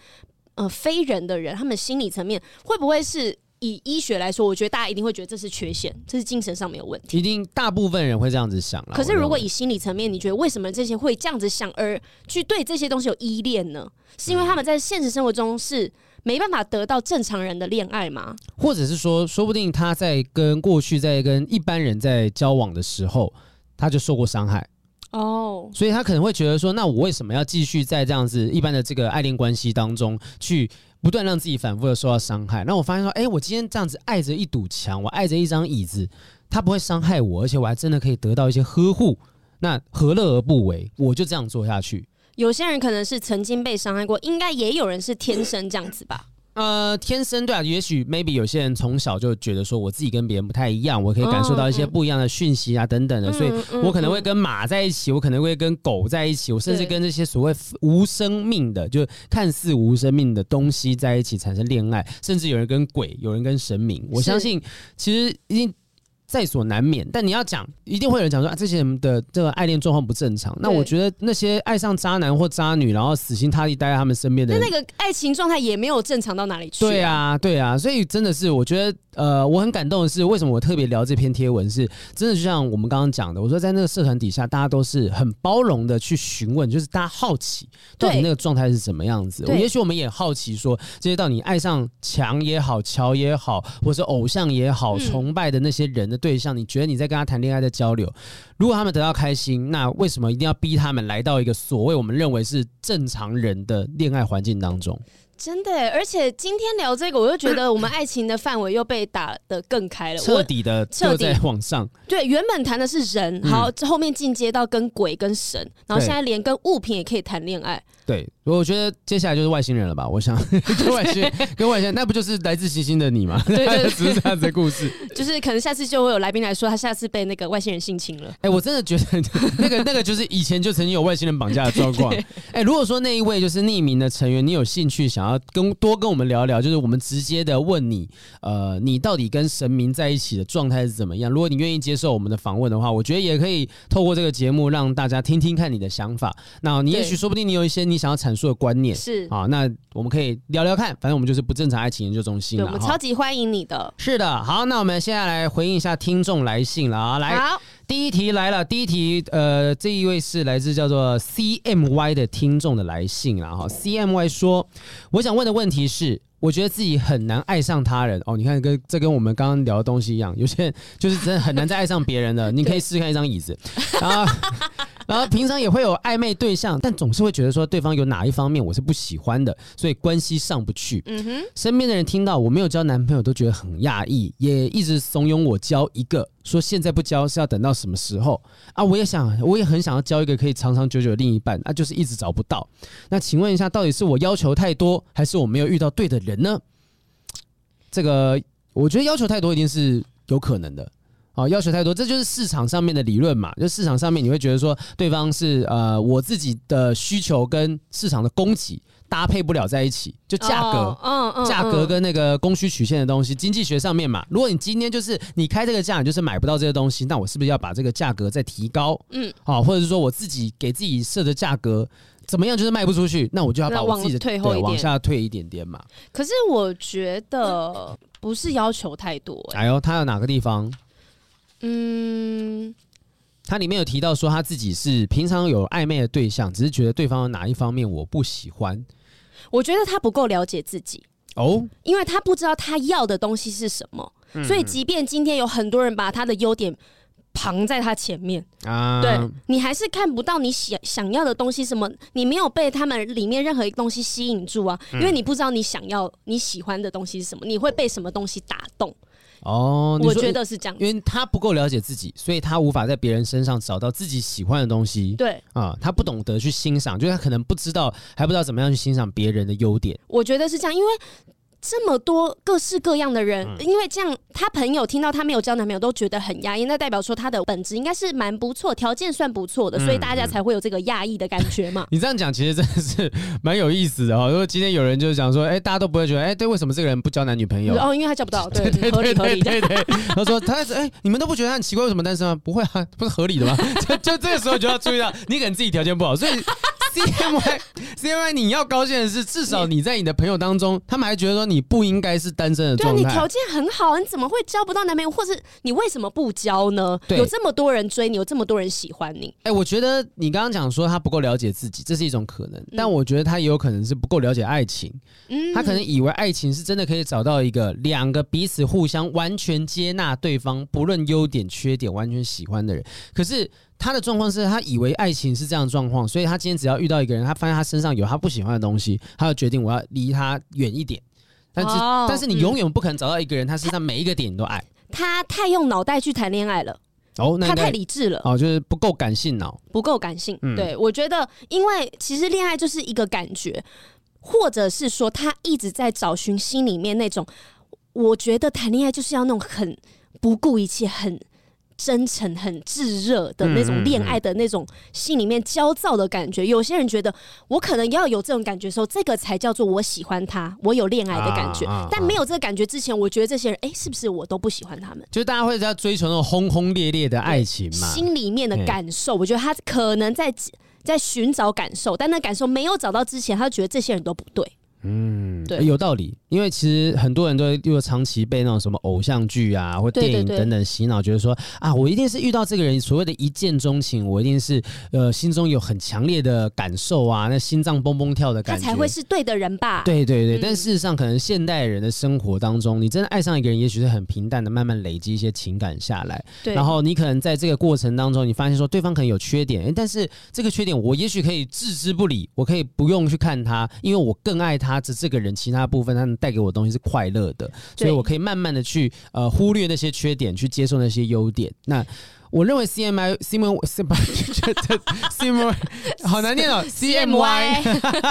呃非人的人，他们心理层面会不会是以医学来说？我觉得大家一定会觉得这是缺陷，这是精神上没有问题。一定大部分人会这样子想。可是如果以心理层面，你觉得为什么这些会这样子想，而去对这些东西有依恋呢？是因为他们在现实生活中是？没办法得到正常人的恋爱吗？或者是说，说不定他在跟过去在跟一般人在交往的时候，他就受过伤害哦，oh. 所以他可能会觉得说，那我为什么要继续在这样子一般的这个爱恋关系当中去不断让自己反复的受到伤害？那我发现说，哎，我今天这样子爱着一堵墙，我爱着一张椅子，他不会伤害我，而且我还真的可以得到一些呵护，那何乐而不为？我就这样做下去。有些人可能是曾经被伤害过，应该也有人是天生这样子吧？呃，天生对啊，也许 maybe 有些人从小就觉得说我自己跟别人不太一样，我可以感受到一些不一样的讯息啊等等的，所以我可能会跟马在一起，我可能会跟狗在一起，我甚至跟这些所谓无生命的，就看似无生命的东西在一起产生恋爱，甚至有人跟鬼，有人跟神明。我相信其实一定。在所难免，但你要讲，一定会有人讲说啊，这些人的这个爱恋状况不正常。那我觉得那些爱上渣男或渣女，然后死心塌地待在他们身边的人，那那个爱情状态也没有正常到哪里去啊。对啊，对啊，所以真的是，我觉得呃，我很感动的是，为什么我特别聊这篇贴文是，是真的就像我们刚刚讲的，我说在那个社团底下，大家都是很包容的去询问，就是大家好奇到底那个状态是怎么样子。也许我们也好奇说，这些到你爱上强也好，乔也好，或是偶像也好，嗯、崇拜的那些人的。对象，你觉得你在跟他谈恋爱的交流，如果他们得到开心，那为什么一定要逼他们来到一个所谓我们认为是正常人的恋爱环境当中？真的，而且今天聊这个，我又觉得我们爱情的范围又被打得更开了，彻底的彻底往上。对，原本谈的是人，好，后面进阶到跟鬼跟神，然后现在连跟物品也可以谈恋爱。对，我觉得接下来就是外星人了吧？我想 跟外星跟外星人，那不就是来自星星的你吗？对，对，对，只是这样子的故事。就是可能下次就会有来宾来说，他下次被那个外星人性侵了。哎，我真的觉得 那个那个就是以前就曾经有外星人绑架的状况。哎，如果说那一位就是匿名的成员，你有兴趣想要跟多跟我们聊聊，就是我们直接的问你，呃，你到底跟神明在一起的状态是怎么样？如果你愿意接受我们的访问的话，我觉得也可以透过这个节目让大家听听看你的想法。那你也许说不定你有一些你。想要阐述的观念是啊，那我们可以聊聊看，反正我们就是不正常爱情研究中心了，我们超级欢迎你的。是的，好，那我们现在来回应一下听众来信了啊，来，好，第一题来了，第一题，呃，这一位是来自叫做 CMY 的听众的来信了哈，CMY 说，我想问的问题是，我觉得自己很难爱上他人哦，你看跟这跟我们刚刚聊的东西一样，有些人就是真的很难再爱上别人的，你可以试试看一张椅子，然后。然后平常也会有暧昧对象，但总是会觉得说对方有哪一方面我是不喜欢的，所以关系上不去。嗯哼，身边的人听到我没有交男朋友都觉得很讶异，也一直怂恿我交一个，说现在不交是要等到什么时候啊？我也想，我也很想要交一个可以长长久久的另一半，那、啊、就是一直找不到。那请问一下，到底是我要求太多，还是我没有遇到对的人呢？这个我觉得要求太多一定是有可能的。好，要求太多，这就是市场上面的理论嘛。就市场上面你会觉得说，对方是呃，我自己的需求跟市场的供给搭配不了在一起，就价格，嗯嗯，价格跟那个供需曲线的东西，经济学上面嘛。如果你今天就是你开这个价，你就是买不到这些东西，那我是不是要把这个价格再提高？嗯，好，或者是说我自己给自己设的价格。怎么样就是卖不出去，那我就要把我自己的退后一点，往下退一点点嘛。可是我觉得不是要求太多，欸。哎呦，他有哪个地方？嗯，他里面有提到说他自己是平常有暧昧的对象，只是觉得对方有哪一方面我不喜欢。我觉得他不够了解自己哦，因为他不知道他要的东西是什么，嗯，所以即便今天有很多人把他的优点。藏在他前面啊，对，你还是看不到你想想要的东西。什么？你没有被他们里面任何一个东西吸引住啊？因为你不知道你想要、你喜欢的东西是什么，你会被什么东西打动？哦，我觉得是这样，因为他不够了解自己，所以他无法在别人身上找到自己喜欢的东西。对啊，他不懂得去欣赏，就是他可能不知道，还不知道怎么样去欣赏别人的优点。我觉得是这样，因为。这么多各式各样的人，嗯、因为这样，他朋友听到他没有交男朋友都觉得很压抑，那代表说他的本质应该是蛮不错，条件算不错的，嗯、所以大家才会有这个压抑的感觉嘛。你这样讲其实真的是蛮有意思的哦。如果今天有人就是讲说，哎，大家都不会觉得，哎，对，为什么这个人不交男女朋友？哦，因为他交不到，对，对，对。对对，对，他说他哎，你们都不觉得他很奇怪，为什么单身吗？不会啊，不是合理的吗？就就这个时候就要注意到，你可能自己条件不好，所以。C M Y，C M Y，你要高兴的是，至少你在你的朋友当中，他们还觉得说你不应该是单身的状态。对，你条件很好，你怎么会交不到男朋友？或是你为什么不交呢？对有这么多人追你，有这么多人喜欢你。哎、欸，我觉得你刚刚讲说他不够了解自己，这是一种可能。但我觉得他也有可能是不够了解爱情。嗯，他可能以为爱情是真的可以找到一个两个彼此互相完全接纳对方，不论优点缺点，完全喜欢的人。可是。他的状况是他以为爱情是这样的状况，所以他今天只要遇到一个人，他发现他身上有他不喜欢的东西，他就决定我要离他远一点。但是，哦、但是你永远不可能找到一个人，他身上每一个点你都爱。他太用脑袋去谈恋爱了，哦，那他太理智了，哦，就是不够感性脑，不够感性。嗯、对，我觉得，因为其实恋爱就是一个感觉，或者是说他一直在找寻心里面那种，我觉得谈恋爱就是要那种很不顾一切，很。真诚、很炙热的那种恋爱的那种心里面焦躁的感觉，有些人觉得我可能要有这种感觉的时候，这个才叫做我喜欢他，我有恋爱的感觉。但没有这个感觉之前，我觉得这些人，哎，是不是我都不喜欢他们？就是大家会在追求那种轰轰烈烈的爱情嘛？心里面的感受，我觉得他可能在在寻找感受，但那感受没有找到之前，他就觉得这些人都不对。嗯，对，有道理。因为其实很多人都又长期被那种什么偶像剧啊或电影等等洗脑，觉得说啊，我一定是遇到这个人，所谓的一见钟情，我一定是呃心中有很强烈的感受啊，那心脏蹦蹦跳的感觉，他才会是对的人吧？对对对。嗯、但事实上，可能现代人的生活当中，你真的爱上一个人，也许是很平淡的，慢慢累积一些情感下来。对。然后你可能在这个过程当中，你发现说对方可能有缺点，但是这个缺点我也许可以置之不理，我可以不用去看他，因为我更爱他这这个人，其他部分他能带给我的东西是快。乐的，所以我可以慢慢的去呃忽略那些缺点，去接受那些优点。那我认为 C M I C M C 好难念哦，C M Y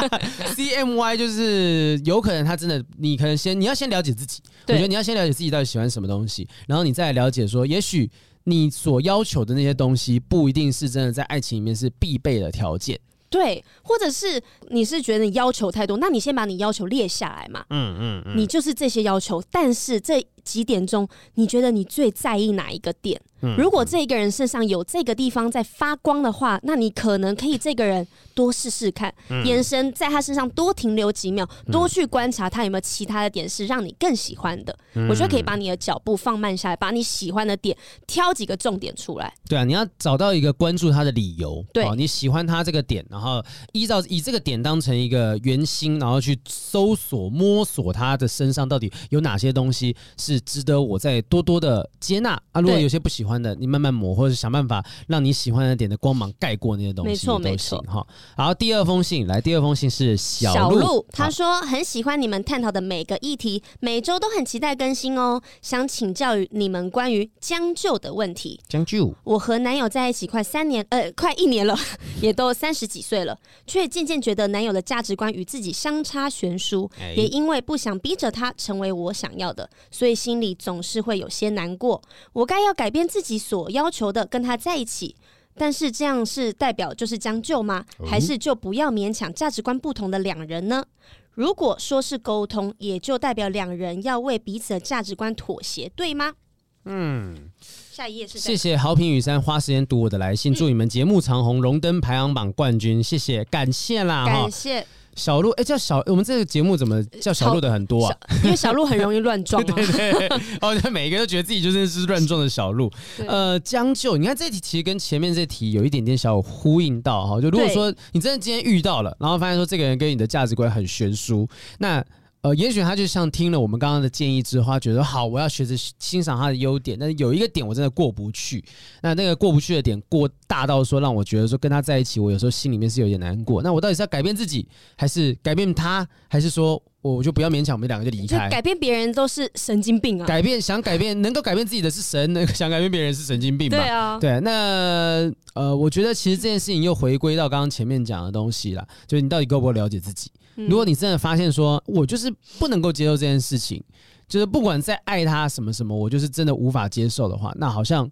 C M Y 就是有可能他真的，你可能先你要先了解自己，对我觉得你要先了解自己到底喜欢什么东西，然后你再来了解说，也许你所要求的那些东西不一定是真的在爱情里面是必备的条件。对，或者是你是觉得你要求太多，那你先把你要求列下来嘛。嗯嗯嗯，你就是这些要求，但是这几点中，你觉得你最在意哪一个点？如果这个人身上有这个地方在发光的话，那你可能可以这个人多试试看，眼神在他身上多停留几秒，多去观察他有没有其他的点是让你更喜欢的。我觉得可以把你的脚步放慢下来，把你喜欢的点挑几个重点出来。对啊，你要找到一个关注他的理由。对，你喜欢他这个点，然后依照以这个点当成一个圆心，然后去搜索摸索他的身上到底有哪些东西是值得我再多多的接纳啊。如果有些不喜欢。欢的，你慢慢磨，或者想办法让你喜欢的点的光芒盖过那些东西，没错没错哈。然后第二封信来，第二封信是小鹿，他说很喜欢你们探讨的每个议题，每周都很期待更新哦。想请教于你们关于将就的问题。将就，我和男友在一起快三年，呃，快一年了，也都三十几岁了，却渐渐觉得男友的价值观与自己相差悬殊，欸、也因为不想逼着他成为我想要的，所以心里总是会有些难过。我该要改变自自己所要求的跟他在一起。但是这样是代表就是将就吗？还是就不要勉强价值观不同的两人呢？如果说是沟通，也就代表两人要为彼此的价值观妥协，对吗？嗯。下一页是。谢谢好评雨山花时间读我的来信，祝你们节目长虹，荣登排行榜冠军。谢谢，感谢啦，感谢。小鹿，哎、欸，叫小，我们这个节目怎么叫小鹿的很多啊？因为小鹿很容易乱撞、啊。对 对对，哦，每一个都觉得自己就是是乱撞的小鹿。呃，将就，你看这题其实跟前面这题有一点点小呼应到哈。就如果说你真的今天遇到了，然后发现说这个人跟你的价值观很悬殊，那。呃，也许他就像听了我们刚刚的建议之后，他觉得好，我要学着欣赏他的优点。但是有一个点我真的过不去，那那个过不去的点过大到说让我觉得说跟他在一起，我有时候心里面是有点难过。那我到底是要改变自己，还是改变他，还是说我就不要勉强我们两个就离开？改变别人都是神经病啊！改变想改变能够改变自己的是神，能想改变别人是神经病吧？对啊，对。那呃，我觉得其实这件事情又回归到刚刚前面讲的东西了，就是你到底够不够了解自己？如果你真的发现说，我就是不能够接受这件事情，就是不管再爱他什么什么，我就是真的无法接受的话，那好像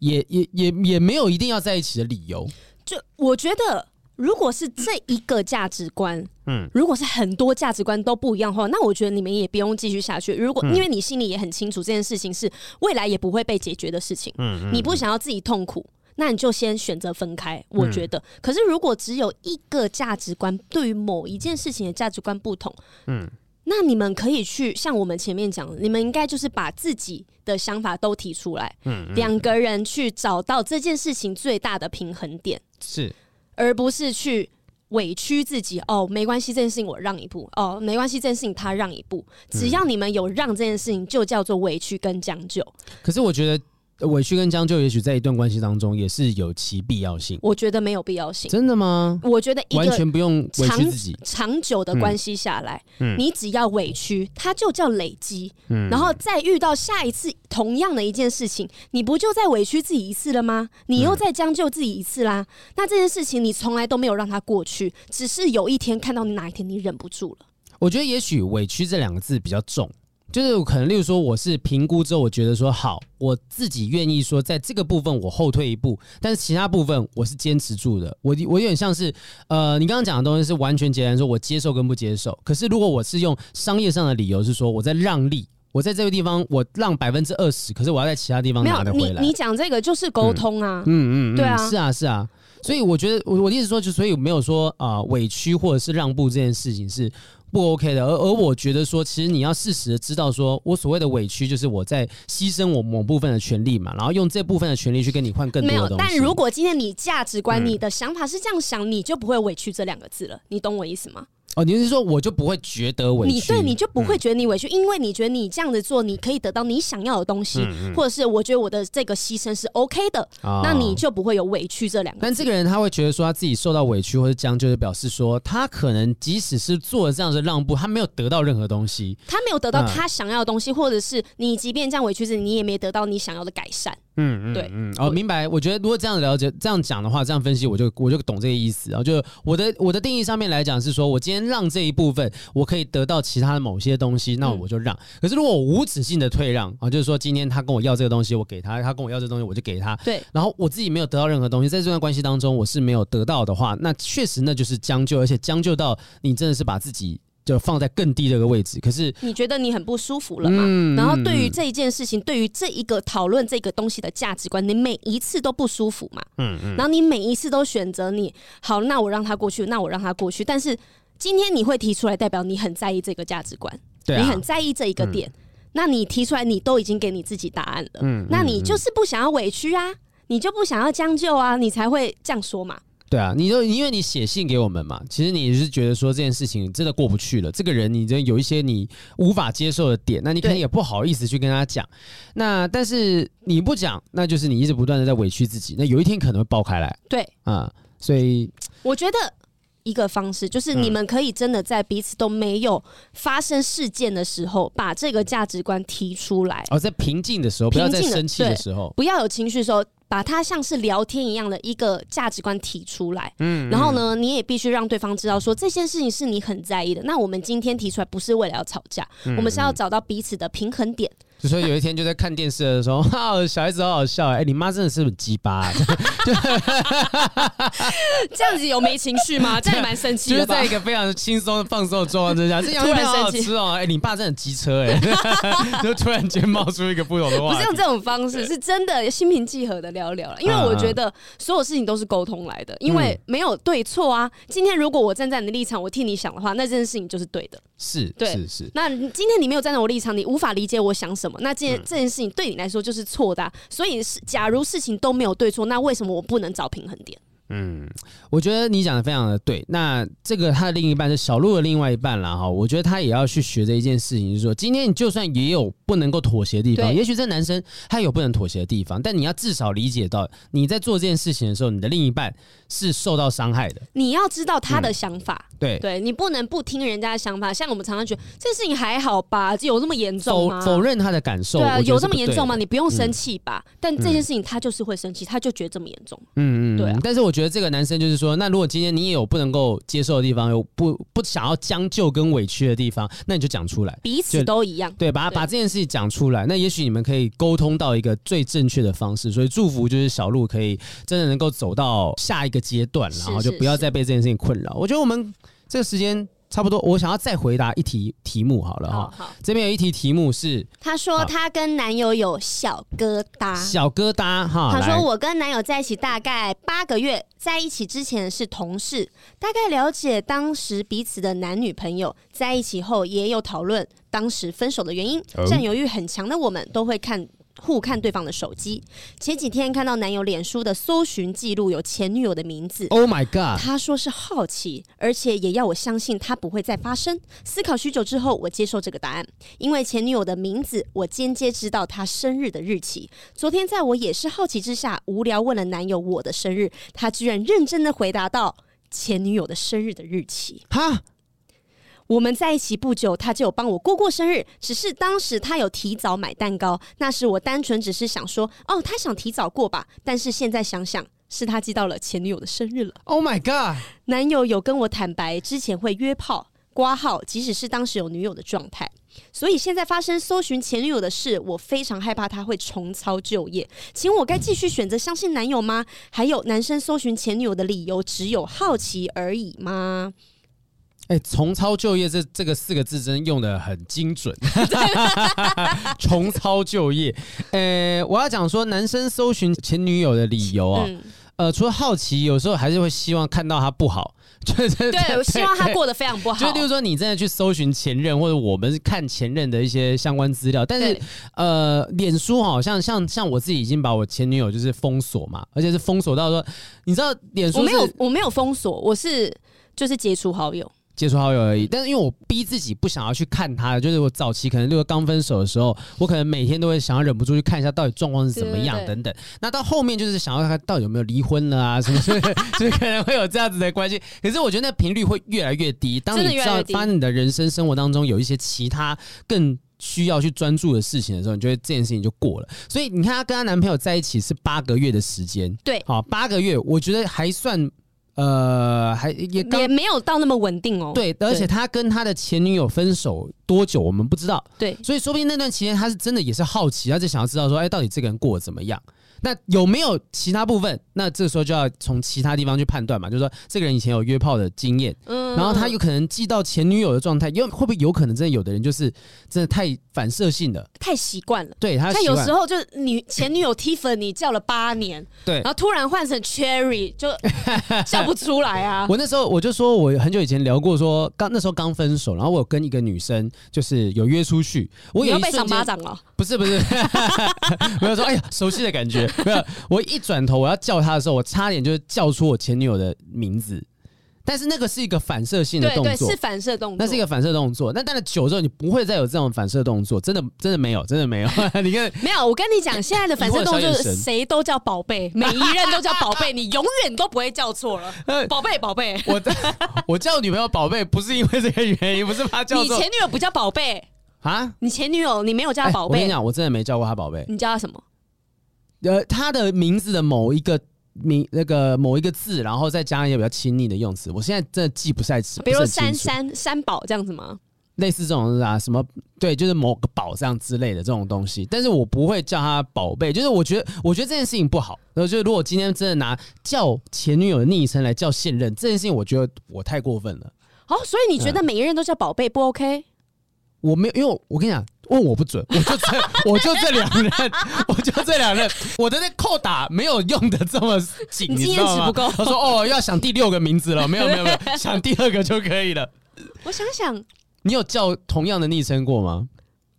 也也也也没有一定要在一起的理由。就我觉得，如果是这一个价值观，嗯，如果是很多价值观都不一样的话，那我觉得你们也不用继续下去。如果因为你心里也很清楚这件事情是未来也不会被解决的事情，嗯，你不想要自己痛苦。那你就先选择分开，我觉得。嗯、可是如果只有一个价值观，对于某一件事情的价值观不同，嗯，那你们可以去像我们前面讲的，你们应该就是把自己的想法都提出来，嗯，两个人去找到这件事情最大的平衡点，是，而不是去委屈自己。哦，没关系，这件事情我让一步。哦，没关系，这件事情他让一步。只要你们有让这件事情，就叫做委屈跟将就。可是我觉得。委屈跟将就，也许在一段关系当中也是有其必要性。我觉得没有必要性。真的吗？我觉得完全不用委屈自己。长久的关系下来，嗯，你只要委屈，它就叫累积。嗯，然后再遇到下一次同样的一件事情，你不就再委屈自己一次了吗？你又再将就自己一次啦。那这件事情你从来都没有让它过去，只是有一天看到你哪一天你忍不住了。我觉得也许委屈这两个字比较重。就是可能，例如说，我是评估之后，我觉得说好，我自己愿意说，在这个部分我后退一步，但是其他部分我是坚持住的。我我有点像是，呃，你刚刚讲的东西是完全截然说，我接受跟不接受。可是如果我是用商业上的理由，是说我在让利，我在这个地方我让百分之二十，可是我要在其他地方拿得回来。你你讲这个就是沟通啊，嗯嗯，嗯，嗯，对啊，是啊是啊。所以我觉得我我的意思说，就所以没有说啊、呃、委屈或者是让步这件事情是。不 OK 的，而而我觉得说，其实你要适时的知道，说我所谓的委屈，就是我在牺牲我某部分的权利嘛，然后用这部分的权利去跟你换更多的东西。没有，但如果今天你价值观、你的想法是这样想，你就不会委屈这两个字了。你懂我意思吗？哦，你是说我就不会觉得委屈？你对，你就不会觉得你委屈，嗯，因为你觉得你这样子做，你可以得到你想要的东西，嗯嗯，或者是我觉得我的这个牺牲是 OK 的，哦，那你就不会有委屈这两个。但这个人他会觉得说他自己受到委屈或者将就，就表示说他可能即使是做了这样的让步，他没有得到任何东西，他没有得到他想要的东西，嗯，或者是你即便这样委屈自己，你也没得到你想要的改善。嗯嗯，对，嗯哦，明白。我觉得如果这样了解、这样讲的话，这样分析，我就我就懂这个意思。然后就我的我的定义上面来讲是说，我今天让这一部分，我可以得到其他的某些东西，那我就让。可是如果我无止境的退让啊，就是说今天他跟我要这个东西，我给他；他跟我要这个东西，我就给他。对。然后我自己没有得到任何东西，在这段关系当中，我是没有得到的话，那确实那就是将就，而且将就到你真的是把自己。就放在更低的一个位置，可是你觉得你很不舒服了嘛？嗯、然后对于这一件事情，嗯、对于这一个讨论这个东西的价值观，你每一次都不舒服嘛？嗯嗯。然后你每一次都选择你好，那我让他过去，那我让他过去。但是今天你会提出来，代表你很在意这个价值观，对啊、你很在意这一个点。嗯、那你提出来，你都已经给你自己答案了。嗯。那你就是不想要委屈啊，你就不想要将就啊，你才会这样说嘛。对啊，你就因为你写信给我们嘛，其实你是觉得说这件事情真的过不去了，这个人你真有一些你无法接受的点，那你可能也不好意思去跟他讲。那但是你不讲，那就是你一直不断的在委屈自己，那有一天可能会爆开来。对啊，所以我觉得一个方式就是你们可以真的在彼此都没有发生事件的时候，把这个价值观提出来。哦，在平静的时候，不要在生气的时候，不要有情绪的时候。把它像是聊天一样的一个价值观提出来，嗯，然后呢，你也必须让对方知道说这件事情是你很在意的。那我们今天提出来不是为了要吵架，我们是要找到彼此的平衡点。就说有一天就在看电视的时候，哈，小孩子好好笑哎、欸，你妈真的是很鸡巴、啊，这样子有没情绪吗？这样蛮生气的，就是在一个非常轻松放松的状况之下，这样会好好吃哦。哎、欸，你爸真的很机车哎、欸，就突然间冒出一个不同的话，不是用这种方式，是真的心平气和的聊聊了。因为我觉得所有事情都是沟通来的，因为没有对错啊。今天如果我站在你的立场，我替你想的话，那这件事情就是对的。是，对，是是。那今天你没有站在我立场，你无法理解我想什么。那这件、嗯、这件事情对你来说就是错的、啊。所以是，假如事情都没有对错，那为什么我不能找平衡点？嗯，我觉得你讲的非常的对。那这个他的另一半是小鹿的另外一半了哈。我觉得他也要去学的一件事情，就是说，今天你就算也有不能够妥协的地方，也许这男生他有不能妥协的地方，但你要至少理解到，你在做这件事情的时候，你的另一半是受到伤害的。你要知道他的想法，嗯、对对，你不能不听人家的想法。像我们常常觉得这事情还好吧，有这么严重吗？否否认他的感受，对啊，有这么严重吗？你不用生气吧？嗯、但这件事情他就是会生气，他就觉得这么严重。嗯嗯，对、啊。但是我觉得这个男生就是。说，那如果今天你也有不能够接受的地方，有不不想要将就跟委屈的地方，那你就讲出来，彼此都一样，对，把把这件事情讲出来，那也许你们可以沟通到一个最正确的方式。所以祝福就是小鹿可以真的能够走到下一个阶段，然后就不要再被这件事情困扰。我觉得我们这个时间。差不多，我想要再回答一题题目好了哈。好，这边有一题题目是，她说她跟男友有小疙瘩，小疙瘩哈。她说我跟男友在一起大概八个月，在一起之前是同事，大概了解当时彼此的男女朋友，在一起后也有讨论当时分手的原因。占有欲很强的我们都会看。互看对方的手机，前几天看到男友脸书的搜寻记录有前女友的名字。Oh my god！他说是好奇，而且也要我相信他不会再发生。思考许久之后，我接受这个答案，因为前女友的名字，我间接知道她生日的日期。昨天在我也是好奇之下，无聊问了男友我的生日，他居然认真的回答到前女友的生日的日期。哈。我们在一起不久，他就有帮我过过生日，只是当时他有提早买蛋糕，那时我单纯只是想说，哦，他想提早过吧。但是现在想想，是他记到了前女友的生日了。Oh my god！男友有跟我坦白，之前会约炮、挂号，即使是当时有女友的状态。所以现在发生搜寻前女友的事，我非常害怕他会重操旧业。请我该继续选择相信男友吗？还有，男生搜寻前女友的理由只有好奇而已吗？哎、欸，重操旧业这这个四个字真用的很精准。重操旧业，呃、欸，我要讲说，男生搜寻前女友的理由啊、嗯，呃，除了好奇，有时候还是会希望看到他不好，就是 对，我希望他过得非常不好。就例如说，你真的去搜寻前任，或者我们看前任的一些相关资料，但是呃，脸书好像像像我自己已经把我前女友就是封锁嘛，而且是封锁到说，你知道脸书我没有我没有封锁，我是就是解除好友。接触好友而已，但是因为我逼自己不想要去看他，就是我早期可能就是刚分手的时候，我可能每天都会想要忍不住去看一下到底状况是怎么样等等。那到后面就是想要看他到底有没有离婚了啊什么，所 以就可能会有这样子的关系。可是我觉得那频率会越来越低。当你知道发现你的人生生活当中有一些其他更需要去专注的事情的时候，你觉得这件事情就过了。所以你看，她跟她男朋友在一起是八个月的时间，对，好，八个月，我觉得还算。呃，还也也没有到那么稳定哦。对，而且他跟他的前女友分手多久，我们不知道。对，所以说不定那段期间他是真的也是好奇，他就想要知道说，哎，到底这个人过得怎么样。那有没有其他部分？那这时候就要从其他地方去判断嘛，就是说这个人以前有约炮的经验，嗯，然后他有可能记到前女友的状态，因为会不会有可能真的有的人就是真的太反射性的，太习惯了，对他，他有时候就是女前女友 Tiffany 叫了八年，对，然后突然换成 Cherry 就叫不出来啊。我那时候我就说我很久以前聊过说刚那时候刚分手，然后我有跟一个女生就是有约出去，我也要被赏巴掌了，不是不是，没有说哎呀熟悉的感觉。没有，我一转头我要叫他的时候，我差点就是叫出我前女友的名字，但是那个是一个反射性的动作，对对，是反射动作，那是一个反射动作。那但是久之后，你不会再有这种反射动作，真的真的没有，真的没有。你看，没有，我跟你讲，现在的反射动作就是谁都叫宝贝，每一任都叫宝贝，你永远都不会叫错了。宝贝，宝贝，我我叫女朋友宝贝，不是因为这个原因，不是怕叫错。你前女友不叫宝贝啊？你前女友你没有叫她宝贝？我跟你讲，我真的没叫过她宝贝。你叫她什么？呃，他的名字的某一个名，那个某一个字，然后再加一些比较亲昵的用词，我现在真的记不太清。比如说山山山宝这样子吗？类似这种啊，什么对，就是某个宝藏之类的这种东西，但是我不会叫他宝贝，就是我觉得，我觉得这件事情不好。然后就是如果今天真的拿叫前女友的昵称来叫现任这件事情，我觉得我太过分了。好，所以你觉得每一个人都叫宝贝不 OK？我没有，因为我跟你讲，问我不准，我就这，我就这两任，我就这两任，我的那扣打没有用的这么紧，你知道吗？他说哦，要想第六个名字了，没有没有没有，想第二个就可以了。我想想。你有叫同样的昵称过吗？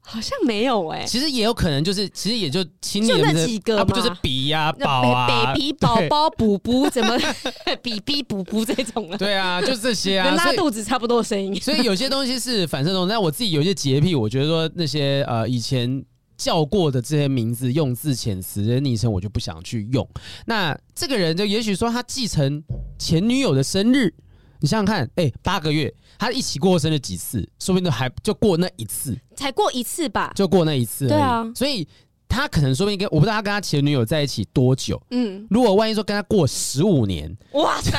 好像没有哎、欸。其实也有可能，就是其实也就亲昵的那几个，啊、不就是比呀、啊、宝啊、比宝宝、补补，怎么 比比补补这种了？对啊，就是这些啊，跟拉肚子差不多的声音。所以有些东西是反射动作，但我自己有一些洁癖，我觉得说那些呃以前叫过的这些名字用字遣词的昵称，我就不想去用。那这个人就也许说他继承前女友的生日。你想想看，哎、欸，八个月，他一起过生日几次？说不定都还就过那一次，才过一次吧？就过那一次。对啊，所以。他可能说不定跟我不知道他跟他前女友在一起多久。嗯，如果万一说跟他过十五年，哇塞，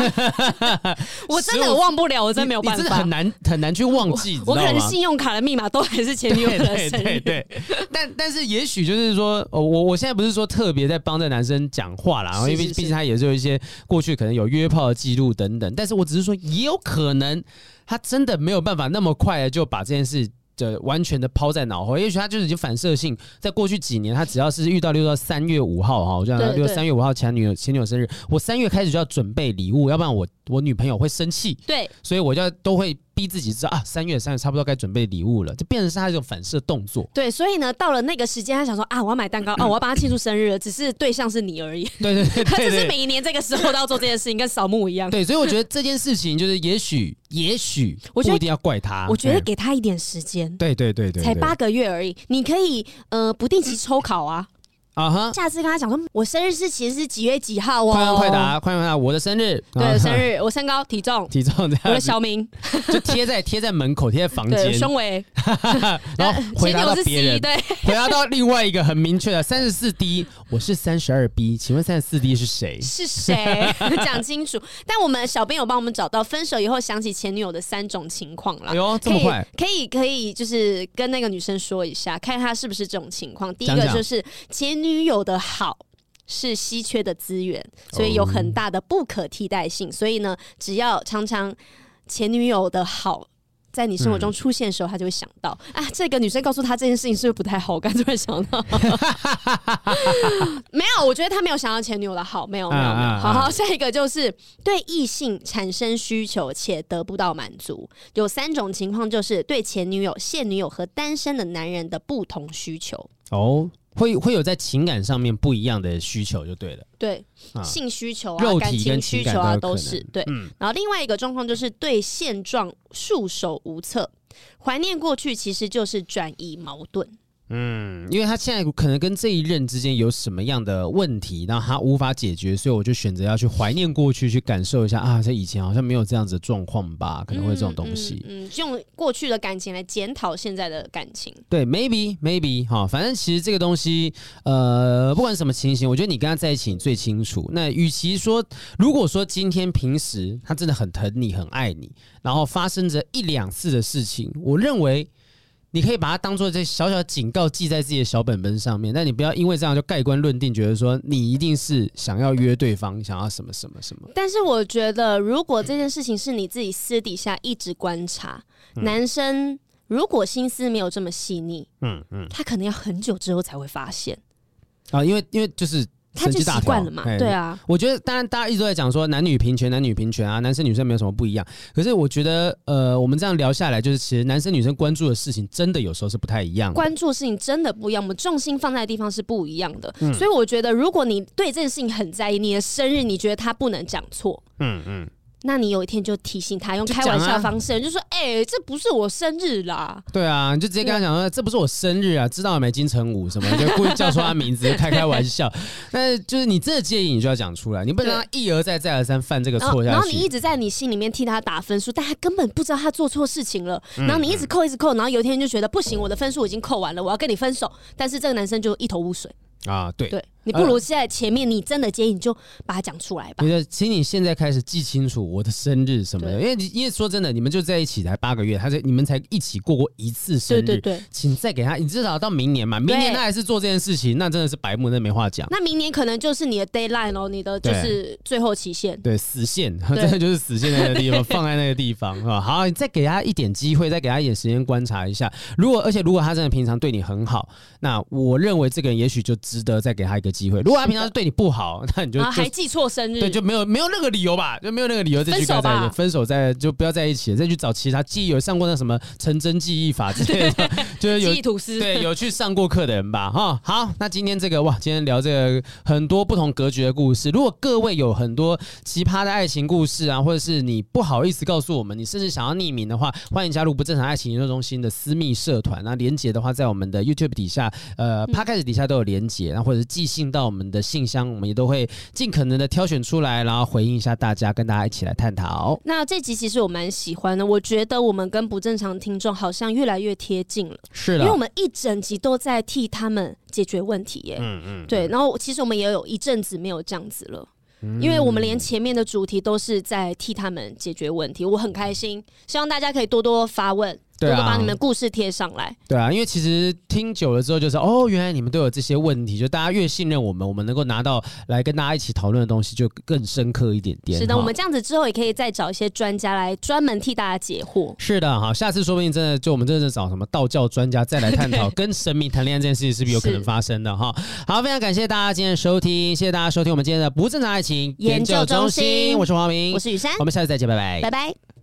我真的忘不了，我真的没有办法，真的很难很难去忘记。我，我可能信用卡的密码都还是前女友的 生日。对，对，对，对，但但是也许就是说，我我现在不是说特别在帮这男生讲话啦，然后因为毕竟他也是有一些过去可能有约炮的记录等等，但是我只是说也有可能他真的没有办法那么快的就把这件事。就完全的抛在脑后，也许他就是已经反射性，在过去几年，他只要是遇到六到三月五号哈，我就六三月五号前女友前女友生日，我三月开始就要准备礼物，要不然我我女朋友会生气。对，所以我就都会。逼自己知道啊，三月三月差不多该准备礼物了，就变成是他一种反射动作。对，所以呢，到了那个时间，他想说啊，我要买蛋糕，哦，我要帮他庆祝生日了，只是对象是你而已。对对对，对，他就是每一年这个时候都要做这件事情，跟扫墓一样。对，所以我觉得这件事情就是，也许，也许，我不一定要怪他。我觉得给他一点时间。对对对对，才八个月而已，你可以呃不定期抽考啊。啊哈！下次跟他讲说，我生日是其实是几月几号哦？快问快答，快问快答！我的生日，对，生日，我身高体重，体重这样，我的小名。就贴在贴在门口，贴在房间，胸围，然后回答到别人，对，回答到另外一个很明确的三十四 D，我是三十二 B，请问三十四 D 是谁？是谁？讲清楚。但我们小编有帮我们找到分手以后想起前女友的三种情况了。哎呦，这么快？可以可以，就是跟那个女生说一下，看她是不是这种情况。第一个就是前女友的好。是稀缺的资源，所以有很大的不可替代性。Oh. 所以呢，只要常常前女友的好在你生活中出现的时候，嗯、他就会想到啊，这个女生告诉他这件事情是不是不太好？我刚突然想到，没有，我觉得他没有想到前女友的好，没有，没有，没有。好好，下一个就是对异性产生需求且得不到满足。有三种情况，就是对前女友、现女友和单身的男人的不同需求。哦。Oh. 会会有在情感上面不一样的需求就对了，对，啊、性需求啊、肉体跟情感需求啊都是对。嗯、然后另外一个状况就是对现状束手无策，怀念过去其实就是转移矛盾。嗯，因为他现在可能跟这一任之间有什么样的问题，然后他无法解决，所以我就选择要去怀念过去，去感受一下啊，在以前好像没有这样子的状况吧，可能会这种东西。嗯，嗯，嗯，用过去的感情来检讨现在的感情。对，maybe maybe 哈，反正其实这个东西，呃，不管什么情形，我觉得你跟他在一起你最清楚。那与其说，如果说今天平时他真的很疼你，很爱你，然后发生着一两次的事情，我认为。你可以把它当做这小小的警告，记在自己的小本本上面。但你不要因为这样就盖棺论定，觉得说你一定是想要约对方，想要什么什么什么。但是我觉得，如果这件事情是你自己私底下一直观察，嗯、男生如果心思没有这么细腻，嗯嗯，他可能要很久之后才会发现。啊，因为因为就是。他就习惯了嘛，对啊。我觉得，当然，大家一直都在讲说男女平权，男女平权啊，男生女生没有什么不一样。可是，我觉得，呃，我们这样聊下来，就是其实男生女生关注的事情，真的有时候是不太一样。关注的事情真的不一样，我们重心放在的地方是不一样的。嗯，所以，我觉得，如果你对这件事情很在意，你的生日，你觉得他不能讲错，嗯嗯。那你有一天就提醒他，用开玩笑的方式，就，啊、就说：“哎、欸，这不是我生日啦。”对啊，你就直接跟他讲说：“这不是我生日啊，知道了没？金城武什么，就故意叫出他名字，开开玩笑。”但是 就是你真的介意，你就要讲出来，你不能让他 一而再、再而三犯这个错下去。然后你一直在你心里面替他打分数，但他根本不知道他做错事情了。然后你一直扣，一直扣，然后有一天就觉得不行，我的分数已经扣完了，我要跟你分手。但是这个男生就一头雾水。啊，对，对，你不如现在前面你真的介意，你就把它讲出来吧。觉得，请你现在开始记清楚我的生日什么的，因为因为说真的，你们就在一起才八个月，他在你们才一起过过一次生日，对对对，请再给他，你至少到明年嘛，明年他还是做这件事情，那真的是白目，那没话讲。那明年可能就是你的 deadline 哦，你的就是最后期限，对，死线，真的就是死线那个地方，放在那个地方，是吧？好，你再给他一点机会，再给他一点时间观察一下。如果而且如果他真的平常对你很好，那我认为这个人也许就值得再给他一个机会。如果他平常对你不好，那你就，就还记错生日，对，就没有没有那个理由吧，就没有那个理由再去跟他在一起，分手再就不要在一起，再去找其他记忆有上过那什么成真记忆法之类的，就是有对，有去上过课的人吧，哈。好，那今天这个哇，今天聊这个很多不同格局的故事。如果各位有很多奇葩的爱情故事啊，或者是你不好意思告诉我们，你甚至想要匿名的话，欢迎加入不正常爱情研究中心的私密社团。那连接的话，在我们的 YouTube 底下，呃，Podcast 底下都有连接，然后或者是寄信到我们的信箱，我们也都会尽可能的挑选出来，然后回应一下大家，跟大家一起来探讨。那这集其实我蛮喜欢的，我觉得我们跟不正常听众好像越来越贴近了，是的，因为我们一整集都在替他们解决问题耶，嗯嗯，对，然后其实我们也有一阵子没有这样子了。因为我们连前面的主题都是在替他们解决问题，我很开心，希望大家可以多多发问。对啊，把你们故事贴上来。对啊，因为其实听久了之后，就是哦，原来你们都有这些问题，就大家越信任我们，我们能够拿到来跟大家一起讨论的东西就更深刻一点点。是的，我们这样子之后也可以再找一些专家来专门替大家解惑。是的，好，下次说不定真的就我们真的找什么道教专家再来探讨 跟神明谈恋爱这件事情是不是有可能发生的哈。好，非常感谢大家今天的收听，谢谢大家收听我们今天的不正常爱情研究中心，我是黄明，我是雨珊，我们下次再见，拜拜，拜拜。